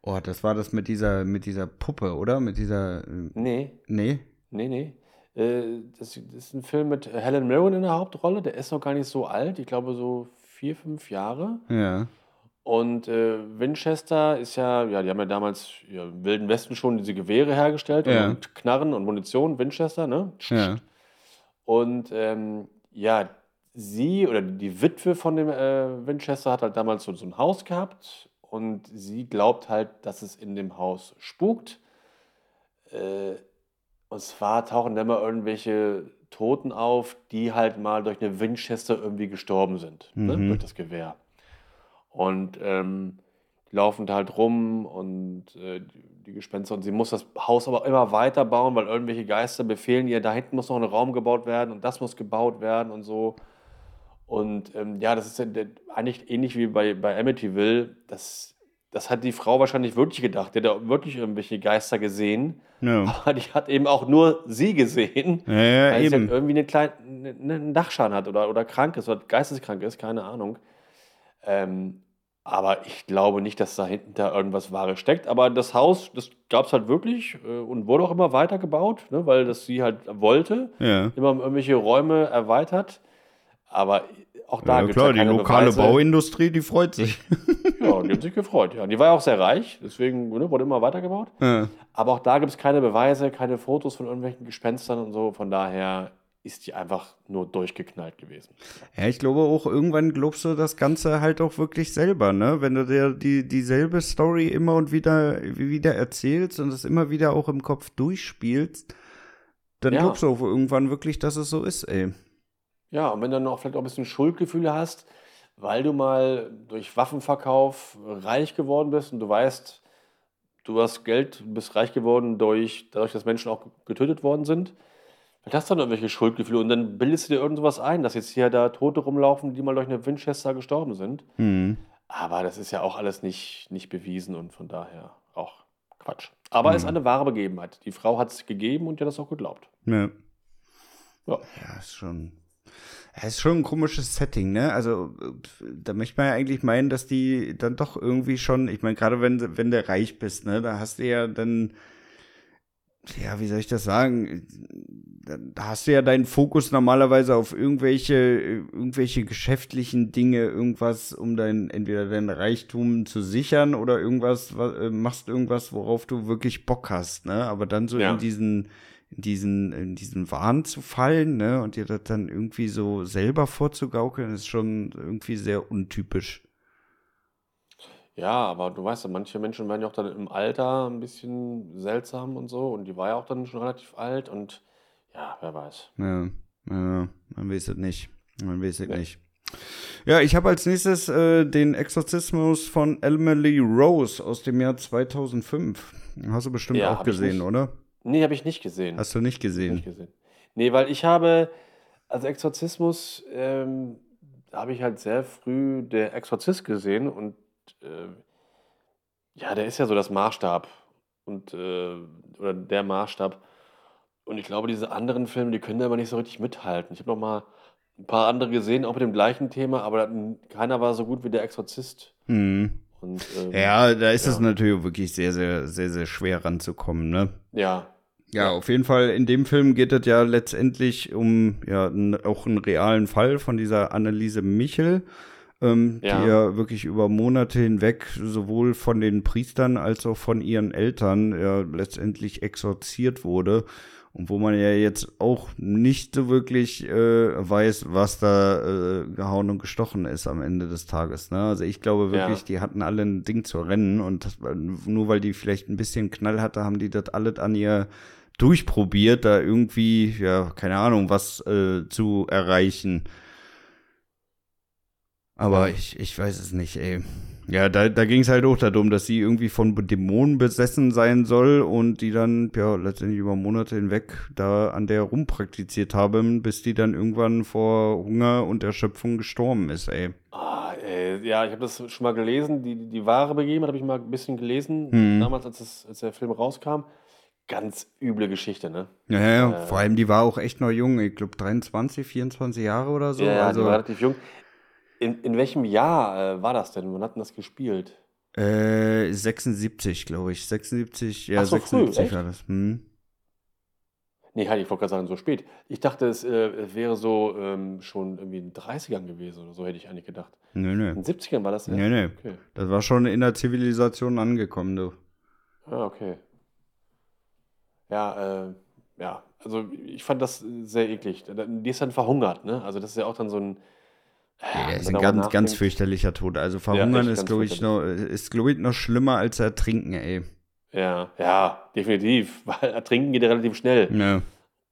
Oh, das war das mit dieser, mit dieser Puppe, oder? Mit dieser. Äh, nee. Nee? Nee, nee. Äh, das, das, ist ein Film mit Helen Mirren in der Hauptrolle. Der ist noch gar nicht so alt. Ich glaube, so vier, fünf Jahre. Ja. Und äh, Winchester ist ja, ja, die haben ja damals ja, im Wilden Westen schon diese Gewehre hergestellt ja. und Knarren und Munition, Winchester, ne? Ja. Und ähm, ja, sie oder die Witwe von dem äh, Winchester hat halt damals so, so ein Haus gehabt und sie glaubt halt, dass es in dem Haus spukt. Äh, und zwar tauchen dann mal irgendwelche Toten auf, die halt mal durch eine Winchester irgendwie gestorben sind, ne? mhm. ne? durch das Gewehr. Und ähm, die laufen da halt rum und äh, die Gespenster. Und sie muss das Haus aber immer weiter bauen, weil irgendwelche Geister befehlen ihr, da hinten muss noch ein Raum gebaut werden und das muss gebaut werden und so. Und ähm, ja, das ist ja eigentlich ähnlich wie bei, bei Amityville. Das, das hat die Frau wahrscheinlich wirklich gedacht. Die hat ja wirklich irgendwelche Geister gesehen. Ja. Aber die hat eben auch nur sie gesehen. Ja, ja, weil eben. sie halt irgendwie eine kleine, eine, einen Dachschaden hat oder, oder krank ist oder geisteskrank ist, keine Ahnung. Ähm, aber ich glaube nicht, dass da hinten da irgendwas Wahres steckt. Aber das Haus, das gab es halt wirklich äh, und wurde auch immer weiter gebaut, ne, weil das sie halt wollte. Ja. Immer irgendwelche Räume erweitert. Aber auch da ja, gibt es klar, ja die lokale Beweise. Bauindustrie, die freut sich. ja, die hat sich gefreut. Ja. Die war ja auch sehr reich, deswegen ne, wurde immer weitergebaut. Ja. Aber auch da gibt es keine Beweise, keine Fotos von irgendwelchen Gespenstern und so. Von daher ist die einfach nur durchgeknallt gewesen. Ja, ich glaube auch, irgendwann glaubst du das Ganze halt auch wirklich selber, ne? Wenn du dir die, dieselbe Story immer und wieder, wieder erzählst und es immer wieder auch im Kopf durchspielst, dann Ja. glaubst du auch irgendwann wirklich, dass es so ist, ey. Ja, und wenn du dann auch vielleicht auch ein bisschen Schuldgefühle hast, weil du mal durch Waffenverkauf reich geworden bist und du weißt, du hast Geld, bist reich geworden durch, dadurch, dass Menschen auch getötet worden sind. Vielleicht hast du dann irgendwelche Schuldgefühle und dann bildest du dir irgend sowas ein, dass jetzt hier da Tote rumlaufen, die mal durch eine Winchester gestorben sind. Hm. Aber das ist ja auch alles nicht, nicht bewiesen und von daher auch Quatsch. Aber es ist eine wahre Begebenheit. Die Frau hat es gegeben und hat das auch geglaubt. Ja. Ja. Ja, ist schon. Ja, ist schon ein komisches Setting, ne? Also, da möchte man ja eigentlich meinen, dass die dann doch irgendwie schon, ich meine, gerade wenn, wenn du reich bist, ne, da hast du ja dann, ja, wie soll ich das sagen? Da hast du ja deinen Fokus normalerweise auf irgendwelche, irgendwelche geschäftlichen Dinge, irgendwas, um dein, entweder dein Reichtum zu sichern oder irgendwas, wa- äh, machst irgendwas, worauf du wirklich Bock hast, ne? Aber dann so Ja. in diesen, in diesen, in diesen Wahn zu fallen, ne? Und dir das dann irgendwie so selber vorzugaukeln, ist schon irgendwie sehr untypisch. Ja, aber du weißt ja, manche Menschen werden ja auch dann im Alter ein bisschen seltsam und so. Und die war ja auch dann schon relativ alt und ja, wer weiß. Ja, ja, man weiß es nicht. Man weiß es Nee. nicht. Ja, ich habe als nächstes äh, den Exorzismus von Emily Rose aus dem Jahr 2005. Hast du bestimmt Ja, auch gesehen, oder? Nee, habe ich nicht gesehen. Hast du nicht gesehen? nicht gesehen. Nee, weil ich habe, also Exorzismus, ähm, da habe ich halt sehr früh der Exorzist gesehen und äh, ja, der ist ja so das Maßstab und äh, oder der Maßstab. Und ich glaube, diese anderen Filme, die können da aber nicht so richtig mithalten. Ich habe noch mal ein paar andere gesehen, auch mit dem gleichen Thema, aber keiner war so gut wie der Exorzist. Mhm. Und, ähm, Ja, da ist es ja. natürlich wirklich sehr, sehr, sehr, sehr schwer ranzukommen, ne? Ja, Ja, auf jeden Fall. In dem Film geht es ja letztendlich um ja auch einen realen Fall von dieser Anneliese Michel, ähm, Ja. die ja wirklich über Monate hinweg sowohl von den Priestern als auch von ihren Eltern ja letztendlich exorziert wurde. Und wo man ja jetzt auch nicht so wirklich äh, weiß, was da äh, gehauen und gestochen ist am Ende des Tages. Ne? Also ich glaube wirklich, Ja. die hatten alle ein Ding zu rennen und das, nur weil die vielleicht ein bisschen Knall hatte, haben die das alles an ihr durchprobiert, da irgendwie, ja, keine Ahnung, was äh, zu erreichen. Aber ich, ich weiß es nicht, ey. Ja, da, da ging es halt auch darum, dass sie irgendwie von Dämonen besessen sein soll und die dann, ja, letztendlich über Monate hinweg da an der rumpraktiziert haben, bis die dann irgendwann vor Hunger und Erschöpfung gestorben ist, ey. Ah, äh, ja, ich habe das schon mal gelesen. Die, die, wahre Begebenheit habe ich mal ein bisschen gelesen, Mhm. damals, als, es, als der Film rauskam. Ganz üble Geschichte, ne? Ja, ja, ja. Äh. vor allem die war auch echt noch jung, ich glaube 23, 24 Jahre oder so. ja, ja, also, die war relativ jung. In, in welchem Jahr äh, war das denn? Wann hat denn das gespielt? Äh, 76, glaube ich. 76, ja, Ach so, früh, 76 echt? war das. Hm. Nee, halt, ich wollte gerade sagen, so spät. Ich dachte, es äh, wäre so ähm, schon irgendwie in den 30ern gewesen oder so, hätte ich eigentlich gedacht. Nö, In nö. den 70ern war das erst? Nee, nee. Okay. Das war schon in der Zivilisation angekommen, du. Ah, okay. Ja, äh, ja, also ich fand das sehr eklig. Die ist dann verhungert, ne? Also das ist ja auch dann so ein. Ja, wenn ist ein ganz, ganz nachdenkt. fürchterlicher Tod. Also verhungern echt ist, ganz glaube ich, noch, ist, glaube ich, noch schlimmer als ertrinken, ey. Ja, ja, definitiv. Weil ertrinken geht ja relativ schnell. Ja.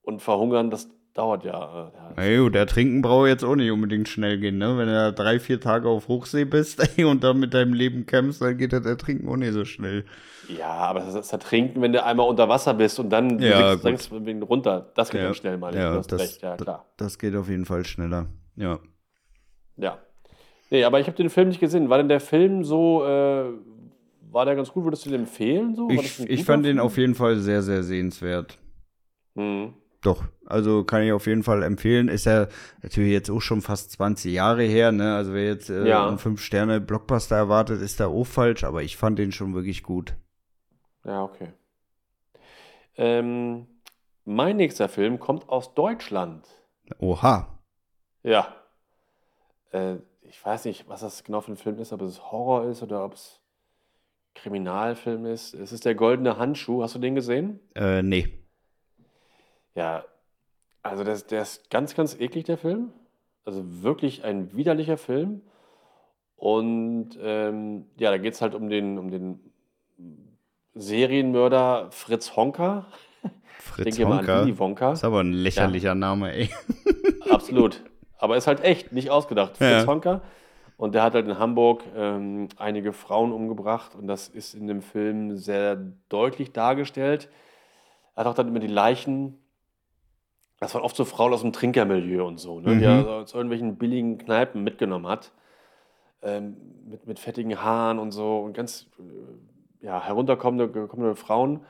Und verhungern, das dauert ja. äh, ja. Na gut, ertrinken braucht jetzt auch nicht unbedingt schnell gehen, ne? Wenn du da drei, vier Tage auf Hochsee bist ey, und dann mit deinem Leben kämpfst, dann geht das Ertrinken auch nicht so schnell. Ja, aber das das Ertrinken, wenn du einmal unter Wasser bist und dann Ja, sinkst, runter. Das geht dann schnell mal. Ja, das, recht, ja, klar. das geht auf jeden Fall schneller. Ja. Ja. Nee, aber ich habe den Film nicht gesehen. War denn der Film so, äh, war der ganz gut? Würdest du den empfehlen? So? Ich, ich fand den auf jeden Fall sehr, sehr sehenswert. Hm. Doch, also kann ich auf jeden Fall empfehlen. Ist ja natürlich jetzt auch schon fast 20 Jahre her, ne? Also wer jetzt äh, Ja. einen 5-Sterne-Blockbuster erwartet, ist da auch falsch, aber ich fand den schon wirklich gut. Ja, okay. Ähm, mein nächster Film kommt aus Deutschland. Oha. Ja. Äh, ich weiß nicht, was das genau für ein Film ist, ob es Horror ist oder ob es Kriminalfilm ist. Es ist der Goldene Handschuh. Hast du den gesehen? Äh, nee. Ja, also das, der ist ganz, ganz eklig, der Film. Also wirklich ein widerlicher Film. Und ähm, ja, da geht es halt um den, um den Serienmörder Fritz Honka. Fritz denke mal an Honka. Willy Wonka. Ist aber ein lächerlicher Name, ey. Absolut. Aber ist halt echt, nicht ausgedacht. Fritz Ja. Honka. Und der hat halt in Hamburg ähm, einige Frauen umgebracht. Und das ist in dem Film sehr deutlich dargestellt. Er hat auch dann immer die Leichen. Das waren oft so Frauen aus dem Trinkermilieu und so, ne, die Mhm. er so aus irgendwelchen billigen Kneipen mitgenommen hat. Ähm, mit, mit fettigen Haaren und so. Und ganz äh, ja, herunterkommende kommende Frauen.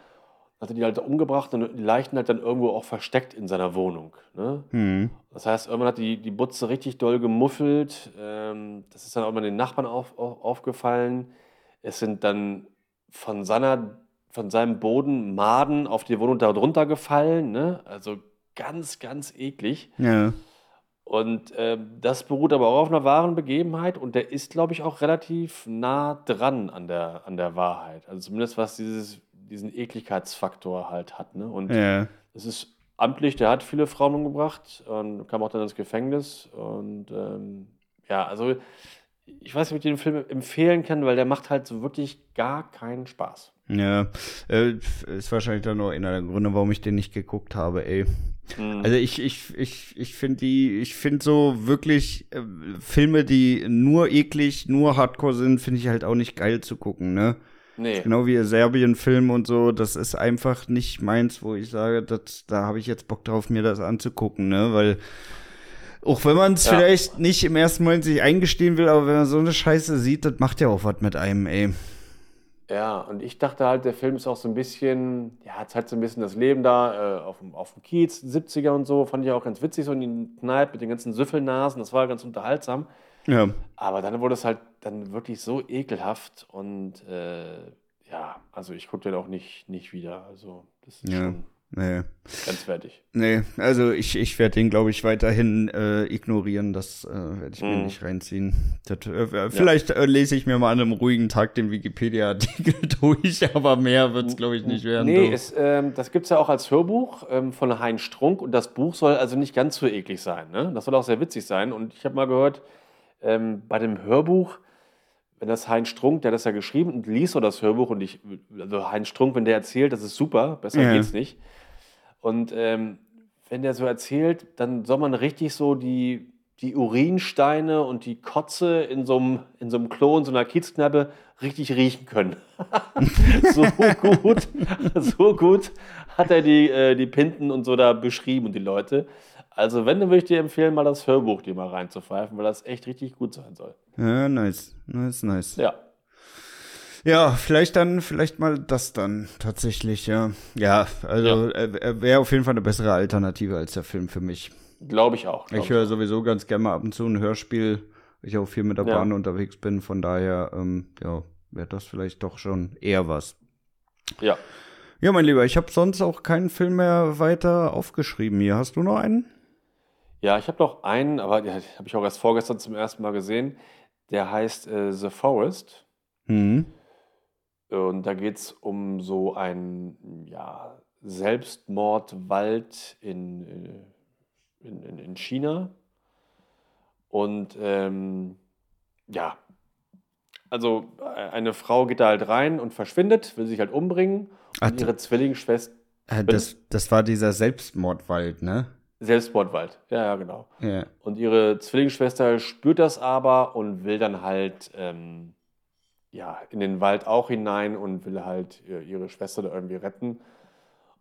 Hat er die halt umgebracht und die Leichen halt dann irgendwo auch versteckt in seiner Wohnung. Ne? Hm. Das heißt, irgendwann hat die, die Butze richtig doll gemuffelt. Ähm, das ist dann auch mal den Nachbarn auf, auf, aufgefallen. Es sind dann von, seiner, von seinem Boden Maden auf die Wohnung darunter gefallen. Ne? Also ganz, ganz eklig. Ja. Und ähm, das beruht aber auch auf einer wahren Begebenheit und der ist, glaube ich, auch relativ nah dran an der, an der Wahrheit. Also zumindest was dieses, diesen Ekligkeitsfaktor halt hat. Ne? Und Ja. es ist amtlich, der hat viele Frauen umgebracht und kam auch dann ins Gefängnis. Und ähm, ja, also ich weiß nicht, ob ich den Film empfehlen kann, weil der macht halt so wirklich gar keinen Spaß. Ja. Äh, ist wahrscheinlich dann nur einer der Gründe, warum ich den nicht geguckt habe, ey. Also ich, ich, ich, ich finde die, ich finde so wirklich äh, Filme, die nur eklig, nur Hardcore sind, finde ich halt auch nicht geil zu gucken, ne? Nee. Genau wie Serbien-Film und so, das ist einfach nicht meins, wo ich sage, das, da habe ich jetzt Bock drauf, mir das anzugucken, ne? Weil auch wenn man es Ja. vielleicht nicht im ersten Moment sich eingestehen will, aber wenn man so eine Scheiße sieht, das macht ja auch was mit einem, ey. Ja, und ich dachte halt, der Film ist auch so ein bisschen, ja, hat halt so ein bisschen das Leben da äh, auf, dem, auf dem Kiez, 70er und so, fand ich auch ganz witzig, so in den Kneipen mit den ganzen Süffelnasen, das war ganz unterhaltsam. Ja. Aber dann wurde es halt dann wirklich so ekelhaft und äh, ja, also ich gucke den auch nicht, nicht wieder. Also das ist Ja. schon Nee. grenzwertig. Nee, also ich, ich werde den, glaube ich, weiterhin äh, ignorieren. Das äh, werde ich mir Mhm. nicht reinziehen. Das, äh, vielleicht äh, lese ich mir mal an einem ruhigen Tag den Wikipedia-Artikel durch, aber mehr wird es, glaube ich, nicht werden. Nee, es, ähm, das gibt es ja auch als Hörbuch ähm, von Heinz Strunk und das Buch soll also nicht ganz so eklig sein. Ne? Das soll auch sehr witzig sein. Und ich habe mal gehört, ähm, bei dem Hörbuch, wenn das Heinz Strunk, der hat das ja geschrieben und liest so das Hörbuch und ich, also Heinz Strunk, wenn der erzählt, das ist super, besser Ja. geht's nicht. Und ähm, wenn der so erzählt, dann soll man richtig so die, die Urinsteine und die Kotze in so einem in so einem Klo, in so einer Kiezkneipe richtig riechen können. so gut, so gut hat er die, äh, die Pinten und so da beschrieben und die Leute. Also wenn, dann würde ich dir empfehlen, mal das Hörbuch dir mal reinzupfeifen, weil das echt richtig gut sein soll. Ja, nice. Nice, nice. Ja. Ja, vielleicht dann, vielleicht mal das dann tatsächlich, ja. Ja, also er, er wäre auf jeden Fall eine bessere Alternative als der Film für mich. Glaube ich auch. glaub Ich höre sowieso ganz gerne mal ab und zu ein Hörspiel, weil ich auch viel mit der Ja. Bahn unterwegs bin. Von daher, ähm, ja, wäre das vielleicht doch schon eher was. Ja. Ja, mein Lieber, ich habe sonst auch keinen Film mehr weiter aufgeschrieben hier. Hast du noch einen? Ja, ich habe noch einen, aber den habe ich auch erst vorgestern zum ersten Mal gesehen. Der heißt äh, The Forest. Hm. Und da geht es um so einen ja, Selbstmordwald in, äh, in, in, in China. Und ähm, ja, also äh, eine Frau geht da halt rein und verschwindet, will sich halt umbringen. Ach, Und ihre Zwillingsschwester, Äh, das, das war dieser Selbstmordwald, ne? Selbstmordwald, ja, ja, genau. Ja. Und ihre Zwillingsschwester spürt das aber und will dann halt ähm, ja, in den Wald auch hinein und will halt äh, ihre Schwester da irgendwie retten.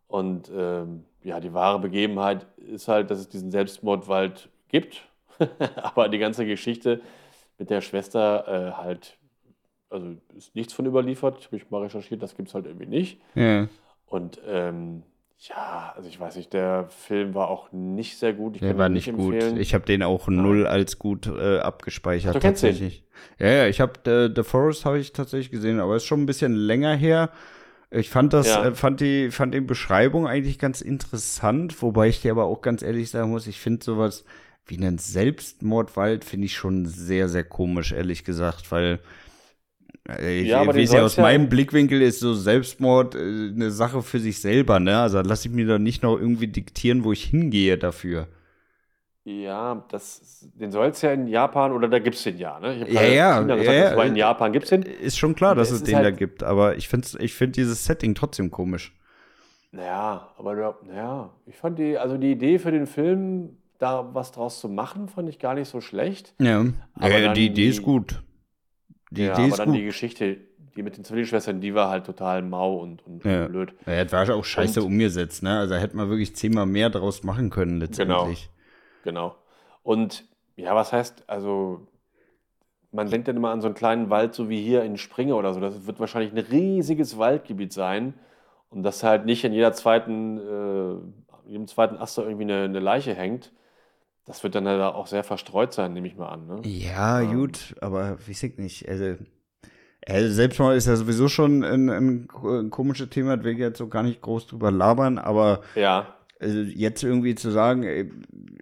Und ähm, ja, die wahre Begebenheit ist halt, dass es diesen Selbstmordwald gibt. aber die ganze Geschichte mit der Schwester äh, halt, also ist nichts von überliefert. Ich habe mich mal recherchiert, das gibt es halt irgendwie nicht. Ja. Und ähm, ja, also ich weiß nicht, der Film war auch nicht sehr gut. Ich Der kann war nicht gut. empfehlen. Ich habe den auch null als gut äh, abgespeichert. Ach, du kennst den? tatsächlich. Ja, ja, ich habe The, The Forest habe ich tatsächlich gesehen, aber ist schon ein bisschen länger her. Ich fand das, Ja. äh, fand die, fand die Beschreibung eigentlich ganz interessant, wobei ich dir aber auch ganz ehrlich sagen muss, ich finde sowas wie einen Selbstmordwald finde ich schon sehr, sehr komisch, ehrlich gesagt, weil äh, ich Ja, aber weiß ja, aus ja- meinem Blickwinkel ist so Selbstmord äh, eine Sache für sich selber, ne? Also lass ich mir doch nicht noch irgendwie diktieren, wo ich hingehe dafür. Ja, das, den soll es ja in Japan oder da gibt es den ja, ne? Ja, ja, gesagt, ja, in Japan gibt es den. Ist schon klar, dass Es den da halt- gibt, aber ich finde ich find dieses Setting trotzdem komisch. Naja, aber da- naja, ich fand die, also die Idee für den Film, da was draus zu machen, fand ich gar nicht so schlecht. Ja, Aber ja die Idee ist gut. Die ja, Idee aber dann gut. die Geschichte, die mit den Zwillingsschwestern, die war halt total mau und, und Ja. blöd. Ja, das war auch scheiße Und- umgesetzt, ne? Also hätte man wirklich zehnmal mehr draus machen können letztendlich. Genau. Und ja, was heißt, also man denkt dann immer an so einen kleinen Wald, so wie hier in Springe oder so. Das wird wahrscheinlich ein riesiges Waldgebiet sein. Und dass halt nicht in jeder zweiten, äh, jedem zweiten Ast da irgendwie eine, eine Leiche hängt. Das wird dann halt auch sehr verstreut sein, nehme ich mal an. Ne? Ja, Ähm. gut, aber weiß ich nicht. Also, also Selbstmord ist ja sowieso schon ein, ein, ein komisches Thema, da will ich jetzt so gar nicht groß drüber labern, aber Ja, also jetzt irgendwie zu sagen, ey,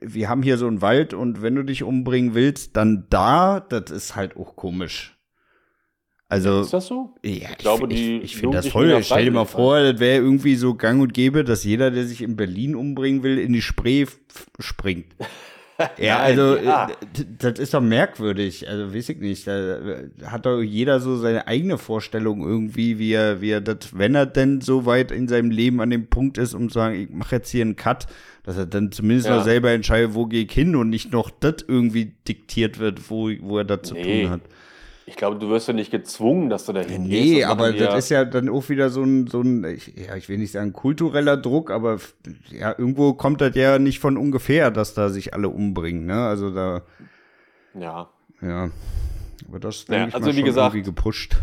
wir haben hier so einen Wald und wenn du dich umbringen willst, dann da, das ist halt auch komisch. Also, ist das so? ja, ich, glaube, ich, die ich finde das voll. Stell dir mal vor, das wäre irgendwie so gang und gäbe, dass jeder, der sich in Berlin umbringen will, in die Spree springt. Ja, also ja. äh, das ist doch merkwürdig. Also weiß ich nicht. Da äh, hat doch jeder so seine eigene Vorstellung irgendwie, wie er, wie er das, wenn er denn so weit in seinem Leben an dem Punkt ist, um zu sagen, ich mache jetzt hier einen Cut, dass er dann zumindest Ja. noch selber entscheidet, wo gehe ich hin und nicht noch das irgendwie diktiert wird, wo, wo er das zu Nee, tun hat. Ich glaube, du wirst ja nicht gezwungen, dass du da hingehst. Nee, aber das ist ja dann auch wieder so ein, so ein, ich, ja, ich will nicht sagen kultureller Druck, aber ja, irgendwo kommt das ja nicht von ungefähr, dass da sich alle umbringen, ne? Also da, Ja. ja. Aber das Ja, denke ich also wie gesagt- irgendwie gepusht.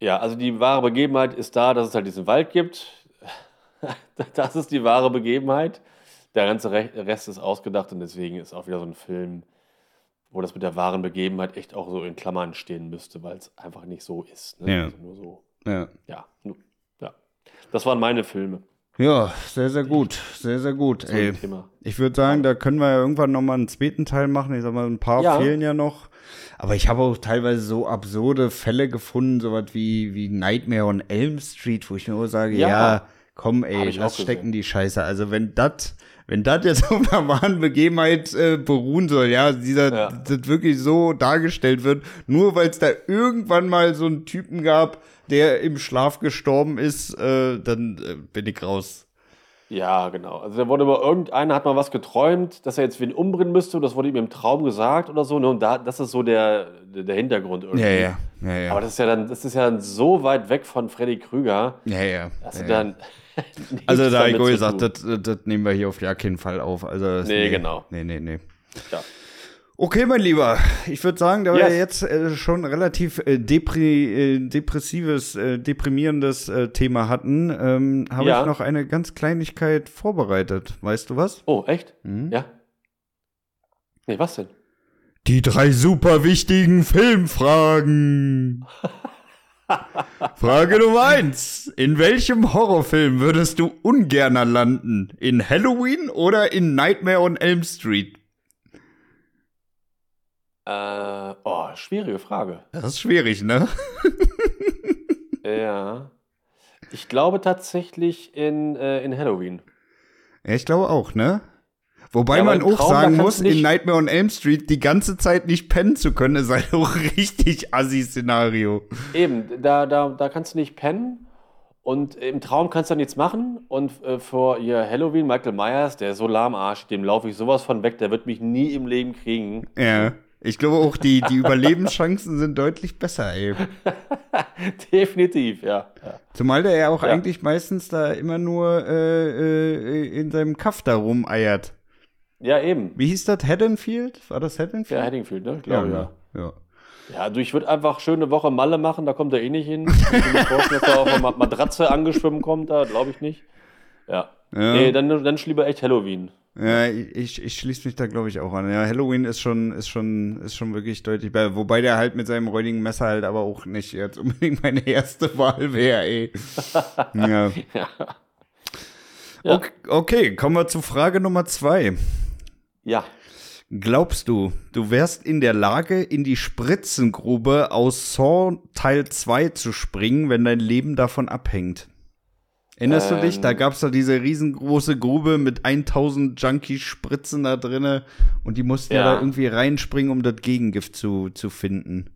Ja, also die wahre Begebenheit ist da, dass es halt diesen Wald gibt. Das ist die wahre Begebenheit. Der ganze Re Rest ist ausgedacht und deswegen ist auch wieder so ein Film, wo das mit der wahren Begebenheit echt auch so in Klammern stehen müsste, weil es einfach nicht so ist. Ne? Ja. Also nur so. Ja. Ja, ja. Das waren meine Filme Ja, sehr, sehr gut. Sehr, sehr gut. zu Ey, ich würde sagen, da können wir ja irgendwann noch mal einen zweiten Teil machen. Ich sag mal, ein paar Ja. fehlen ja noch. Aber ich habe auch teilweise so absurde Fälle gefunden, sowas wie, wie Nightmare on Elm Street, wo ich nur sage, ja, Ja. komm, ey, lass stecken die Scheiße. Also wenn das, wenn das jetzt auf einer wahren Begebenheit äh, beruhen soll, ja, dieser, Ja. das wirklich so dargestellt wird, nur weil es da irgendwann mal so einen Typen gab, der im Schlaf gestorben ist, äh, dann äh, bin ich raus. Ja, genau. Also da wurde über irgendeiner hat mal was geträumt, dass er jetzt wen umbringen müsste. Das wurde ihm im Traum gesagt oder so. Ne? Und da, das ist so der, der Hintergrund irgendwie. Ja, ja, ja, ja. Aber das ist ja dann, das ist ja dann so weit weg von Freddy Krüger, ja, ja. dass ja, dann. Also da habe ich gesagt, das, das, nehmen wir hier auf gar keinen Fall auf. Also das- Nee, genau. Nee, nee, nee. Ja. Okay, mein Lieber, ich würde sagen, da wir Yes. jetzt äh, schon relativ äh, depri äh, depressives, äh, deprimierendes äh, Thema hatten, ähm, habe Ja. ich noch eine ganz Kleinigkeit vorbereitet. Weißt du was? Oh, echt? Hm? Ja. Nee, was denn? Die drei super wichtigen Filmfragen. Frage Nummer eins. In welchem Horrorfilm würdest du ungerner landen? In Halloween oder in Nightmare on Elm Street? Äh, oh, schwierige Frage. Das ist schwierig, ne? Ja. Ich glaube tatsächlich in, äh, in Halloween. Ja, ich glaube auch, ne? Wobei Ja, man auch Traum, sagen muss, in Nightmare on Elm Street die ganze Zeit nicht pennen zu können, ist halt auch ein richtig assi-Szenario. Eben, da, da, da kannst du nicht pennen und im Traum kannst du nichts machen. Und äh, vor ihr Halloween, Michael Myers, der ist so lahmarsch, dem laufe ich sowas von weg, der wird mich nie im Leben kriegen. Ja. Ich glaube auch, die, die Überlebenschancen sind deutlich besser, ey. Definitiv, ja. ja. Zumal der ja auch Ja. eigentlich meistens da immer nur äh, äh, in seinem Kaff da rumeiert. Ja, eben. Wie hieß das? Haddonfield? War das Haddonfield? Ja, Haddingfield, ne? Ich glaube, ja. ja. ja. Ja, du, ich würde einfach schöne Woche Malle machen, da kommt er eh nicht hin. Ich kann mir vorstellen, dass er auf eine Matratze angeschwommen kommt, da glaube ich nicht. Ja. Ja. Nee, dann, dann lieber echt Halloween. Ja, ich, ich schließe mich da, glaube ich, auch an. Ja, Halloween ist schon, ist schon, ist schon wirklich deutlich besser. Wobei der halt mit seinem räudigen Messer halt aber auch nicht jetzt unbedingt meine erste Wahl wäre, ey. ja. Ja. Okay, okay, kommen wir zu Frage Nummer zwei. Ja. Glaubst du, du wärst in der Lage, in die Spritzengrube aus Saw Teil 2 zu springen, wenn dein Leben davon abhängt? Erinnerst du dich? Ähm. Da gab's da diese riesengroße Grube mit 1000 Junkie-Spritzen da drinne und die mussten ja. Ja. da irgendwie reinspringen, um das Gegengift zu, zu finden.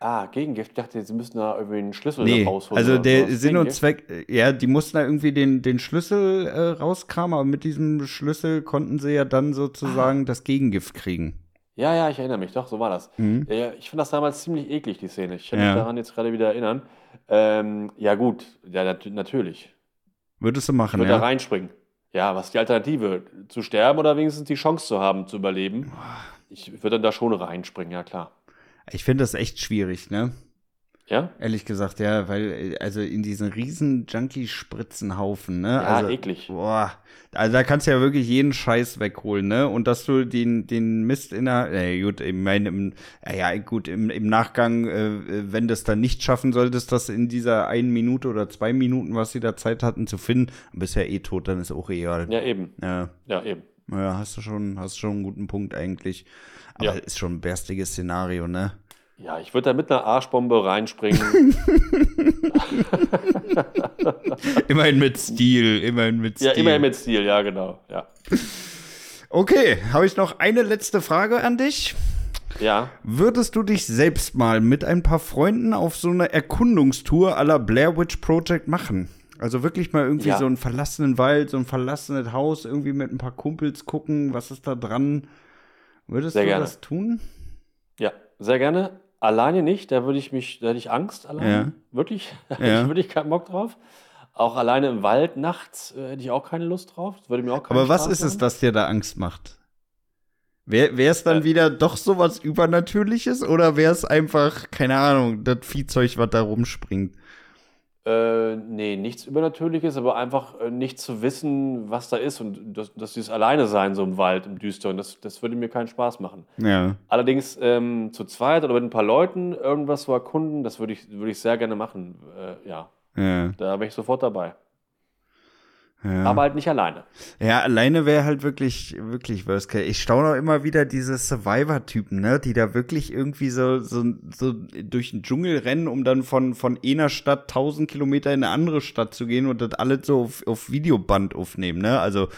Ah, Gegengift. Ich dachte, sie müssen da irgendwie einen Schlüssel Nee, rausholen. also der sowas. Sinn und? Zweck, äh, ja, die mussten da irgendwie den, den Schlüssel äh, rauskramen, aber mit diesem Schlüssel konnten sie ja dann sozusagen das Gegengift kriegen. Ja, ja, ich erinnere mich, doch, so war das. Mhm. Ja, ich fand das damals ziemlich eklig, die Szene. Ich kann Ja. mich daran jetzt gerade wieder erinnern. Ähm, ja, gut, ja, nat natürlich. Würdest du Ich machen, würde ja? da reinspringen. Ja, was ist die Alternative? Zu sterben oder wenigstens die Chance zu haben, zu überleben? Ich würde dann da schon reinspringen, ja klar. Ich finde das echt schwierig, ne? Ja? Ehrlich gesagt, ja, weil, also in diesen riesen Junkie-Spritzenhaufen, ne? Ja, also, eklig. Boah, also da kannst du ja wirklich jeden Scheiß wegholen, ne? Und dass du den, den Mist in der, äh, gut, ich meine, im, äh, ja, gut, im, im Nachgang, äh, wenn du es dann nicht schaffen solltest, das in dieser einen Minute oder zwei Minuten, was sie da Zeit hatten zu finden, bist ja eh tot, dann ist auch egal. Ja, eben. Ja, Ja, eben. ja hast du schon, hast schon einen guten Punkt eigentlich. Aber Ja. ist schon ein berstiges Szenario, ne? Ja, ich würde da mit einer Arschbombe reinspringen. Immerhin mit Stil, immerhin mit Stil. ja, immerhin mit Stil, ja, genau. Ja. Okay, habe ich noch eine letzte Frage an dich. Ja. Würdest du dich selbst mal mit ein paar Freunden auf so eine Erkundungstour à la Blair Witch Project machen? Also wirklich mal irgendwie Ja. so einen verlassenen Wald, so ein verlassenes Haus, irgendwie mit ein paar Kumpels gucken, was ist da dran? Würdest Sehr du gerne. das tun? Ja, sehr gerne. Alleine nicht, da würde ich mich, da hätte ich Angst alleine. Ja. Wirklich. Ja. ich würde ich keinen Bock drauf. Auch alleine im Wald nachts äh, hätte ich auch keine Lust drauf. Das würde mir auch Aber was Spaß ist es, machen. das dir da Angst macht? Wäre es dann Äh. wieder doch sowas Übernatürliches oder wäre es einfach, keine Ahnung, das Viehzeug, was da rumspringt? Äh, nee, nichts Übernatürliches, aber einfach äh, nicht zu wissen, was da ist und dass, dass dieses Alleine sein, so im Wald, im Düsteren, das, das würde mir keinen Spaß machen. Ja. Allerdings ähm, zu zweit oder mit ein paar Leuten irgendwas zu erkunden, das würde ich, würde ich sehr gerne machen. Äh, ja, Ja. da wäre ich sofort dabei. Ja. Aber halt nicht alleine. Ja, alleine wäre halt wirklich, wirklich Worst Case. Ich staune auch immer wieder diese Survivor-Typen, ne, die da wirklich irgendwie so, so, so durch den Dschungel rennen, um dann von, von einer Stadt 1000 Kilometer in eine andere Stadt zu gehen und das alles so auf, auf Videoband aufnehmen, ne. Also,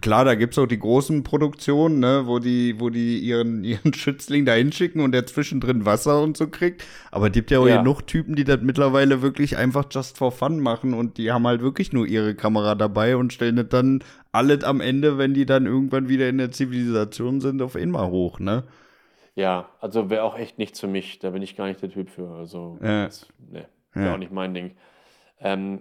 klar, da gibt's auch die großen Produktionen, ne, wo die, wo die ihren, ihren Schützling da hinschicken und der zwischendrin Wasser und so kriegt. Aber es gibt ja auch Ja. genug Typen, die das mittlerweile wirklich einfach just for fun machen und die haben halt wirklich nur ihre Kamera dabei und stellen das dann alles am Ende, wenn die dann irgendwann wieder in der Zivilisation sind, auf einmal hoch, ne? Ja, also wäre auch echt nichts für mich. Da bin ich gar nicht der Typ für. Also, Ja. das, nee, wäre Ja. auch nicht mein Ding. Ähm,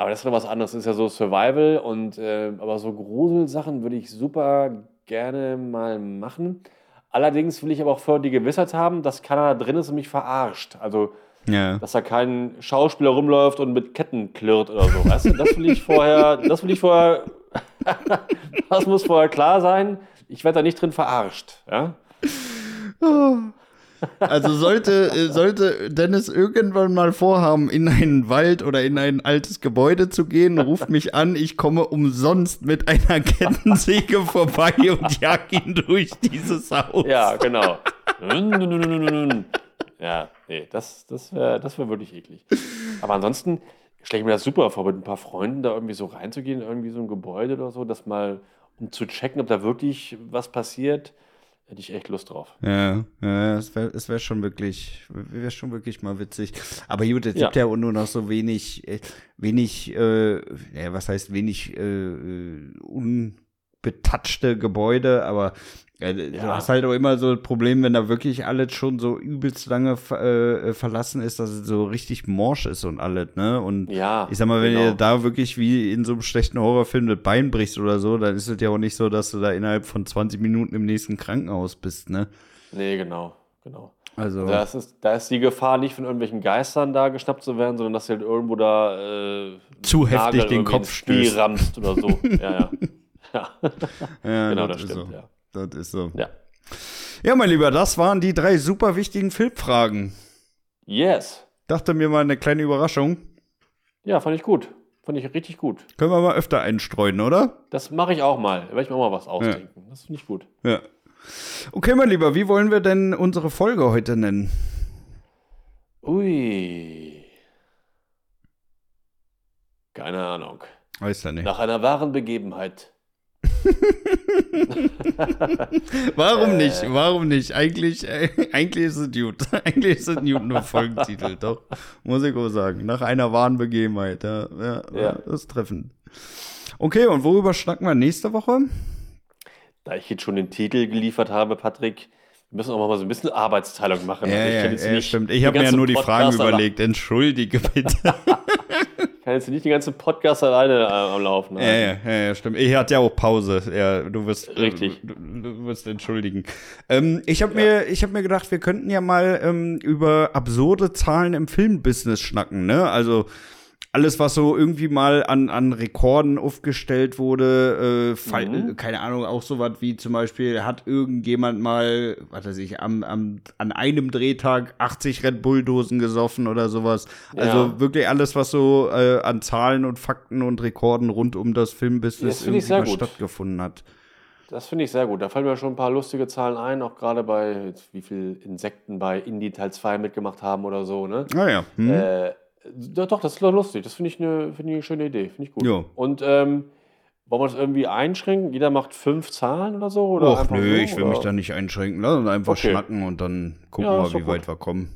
aber das ist noch was anderes. Das ist ja so Survival und äh, aber so Gruselsachen würde ich super gerne mal machen. Allerdings will ich aber auch vorher die Gewissheit haben, dass keiner da drin ist und mich verarscht. Also, Ja. dass da kein Schauspieler rumläuft und mit Ketten klirrt oder so. Weißt du, das will ich vorher, das will ich vorher, das muss vorher klar sein. Ich werde da nicht drin verarscht. Ja? Also sollte, äh, sollte Dennis irgendwann mal vorhaben, in einen Wald oder in ein altes Gebäude zu gehen, ruft mich an, ich komme umsonst mit einer Kettensäge vorbei und jag ihn durch dieses Haus. Ja, genau. ja, nee, das, das wäre das wär wirklich eklig. Aber ansonsten stelle ich mir das super vor, mit ein paar Freunden da irgendwie so reinzugehen, irgendwie so ein Gebäude oder so, das mal, um zu checken, ob da wirklich was passiert, hätte ich echt Lust drauf. Ja, ja, es wäre es wär schon wirklich, wäre schon wirklich mal witzig. Aber gut, es Ja. gibt ja nur noch so wenig, äh, wenig, äh, ja, was heißt wenig äh, äh, unbetatschte Gebäude, aber äh, du Ja. hast halt auch immer so ein Problem, wenn da wirklich alles schon so übelst lange ver- äh, verlassen ist, dass es so richtig morsch ist und alles, ne? Und Ja, ich sag mal, wenn genau. ihr da wirklich wie in so einem schlechten Horrorfilm das Bein brichst oder so, dann ist es ja auch nicht so, dass du da innerhalb von 20 Minuten im nächsten Krankenhaus bist, ne? Nee, genau, genau. Also. Das ist, da ist die Gefahr nicht von irgendwelchen Geistern da geschnappt zu werden, sondern dass du halt irgendwo da äh, Zu heftig den Kopf stößt. rammst oder so. ja, ja. ja. Ja, genau, das, stimmt, so. ja. Das ist so. ja. Ja, mein Lieber, das waren die drei super wichtigen Filmfragen. Yes. Dachte mir mal eine kleine Überraschung. Ja, fand ich gut. Fand ich richtig gut. Können wir mal öfter einstreuen, oder? Das mache ich auch mal. Da werde ich mir auch mal was ausdenken. Das finde ich gut. Ja. Okay, mein Lieber, wie wollen wir denn unsere Folge heute nennen? Ui. Keine Ahnung. Weiß ja nicht. Nach einer wahren Begebenheit. Warum nicht? Warum nicht? Eigentlich, äh, eigentlich ist es gut. Eigentlich ist es ein nur Folgentitel, doch. Muss ich auch sagen. Nach einer wahren Begebenheit. Ja, ja, Ja. das ist treffend. Okay, und worüber schnacken wir nächste Woche? Da ich jetzt schon den Titel geliefert habe, Patrick, wir müssen auch mal so ein bisschen Arbeitsteilung machen. Ja, Also ich ja, ja, stimmt. Ich habe mir ja nur die Fragen Podcast überlegt. Entschuldige bitte. Kann jetzt nicht den ganzen Podcast alleine äh, am Laufen ja, ja, ja, ja, stimmt. Ich hatte ja auch Pause. Ja, du wirst Richtig. Du, du wirst entschuldigen. Ähm, ich habe mir, ich habe mir gedacht, wir könnten ja mal ähm, über absurde Zahlen im Filmbusiness schnacken. Ne? Also alles, was so irgendwie mal an, an Rekorden aufgestellt wurde, äh, Mhm. keine Ahnung, auch so was wie zum Beispiel, hat irgendjemand mal, was weiß ich, am, am, an einem Drehtag 80 Red Bull-Dosen gesoffen oder sowas. Also Ja. wirklich alles, was so äh, an Zahlen und Fakten und Rekorden rund um das Filmbusiness irgendwie mal gut. stattgefunden hat. Das finde ich sehr gut. Da fallen mir schon ein paar lustige Zahlen ein, auch gerade bei, wie viele Insekten bei Indie Teil 2 mitgemacht haben oder so. Ne? Naja. Hm. Äh, doch, doch, das ist doch lustig. Das finde ich, eine- finde ich eine schöne Idee. Finde ich gut. Ja. Und ähm, wollen wir das irgendwie einschränken? Jeder macht fünf Zahlen oder so? Oder Och, nö, so, ich will oder? mich da nicht einschränken. Lass uns einfach Okay. schnacken und dann gucken Ja, wir, doch wie weit wir kommen.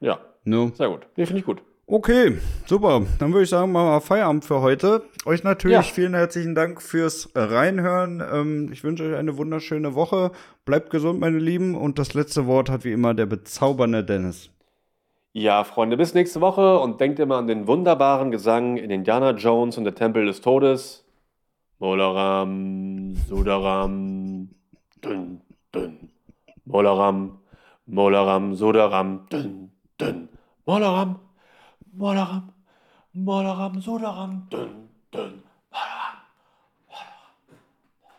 Ja, Ne? sehr gut. Nee, finde ich gut. Okay, super. Dann würde ich sagen, machen wir Feierabend für heute. Euch natürlich Ja. vielen herzlichen Dank fürs Reinhören. Ähm, ich wünsche euch eine wunderschöne Woche. Bleibt gesund, meine Lieben. Und das letzte Wort hat wie immer der bezaubernde Dennis. Ja, Freunde, bis nächste Woche und denkt immer an den wunderbaren Gesang in Indiana Jones und der Tempel des Todes. Molaram, Sudaram, dünn, dünn. Molaram, Molaram, Sudaram, dünn, dünn. Molaram, Molaram, Molaram, Sudaram, dünn,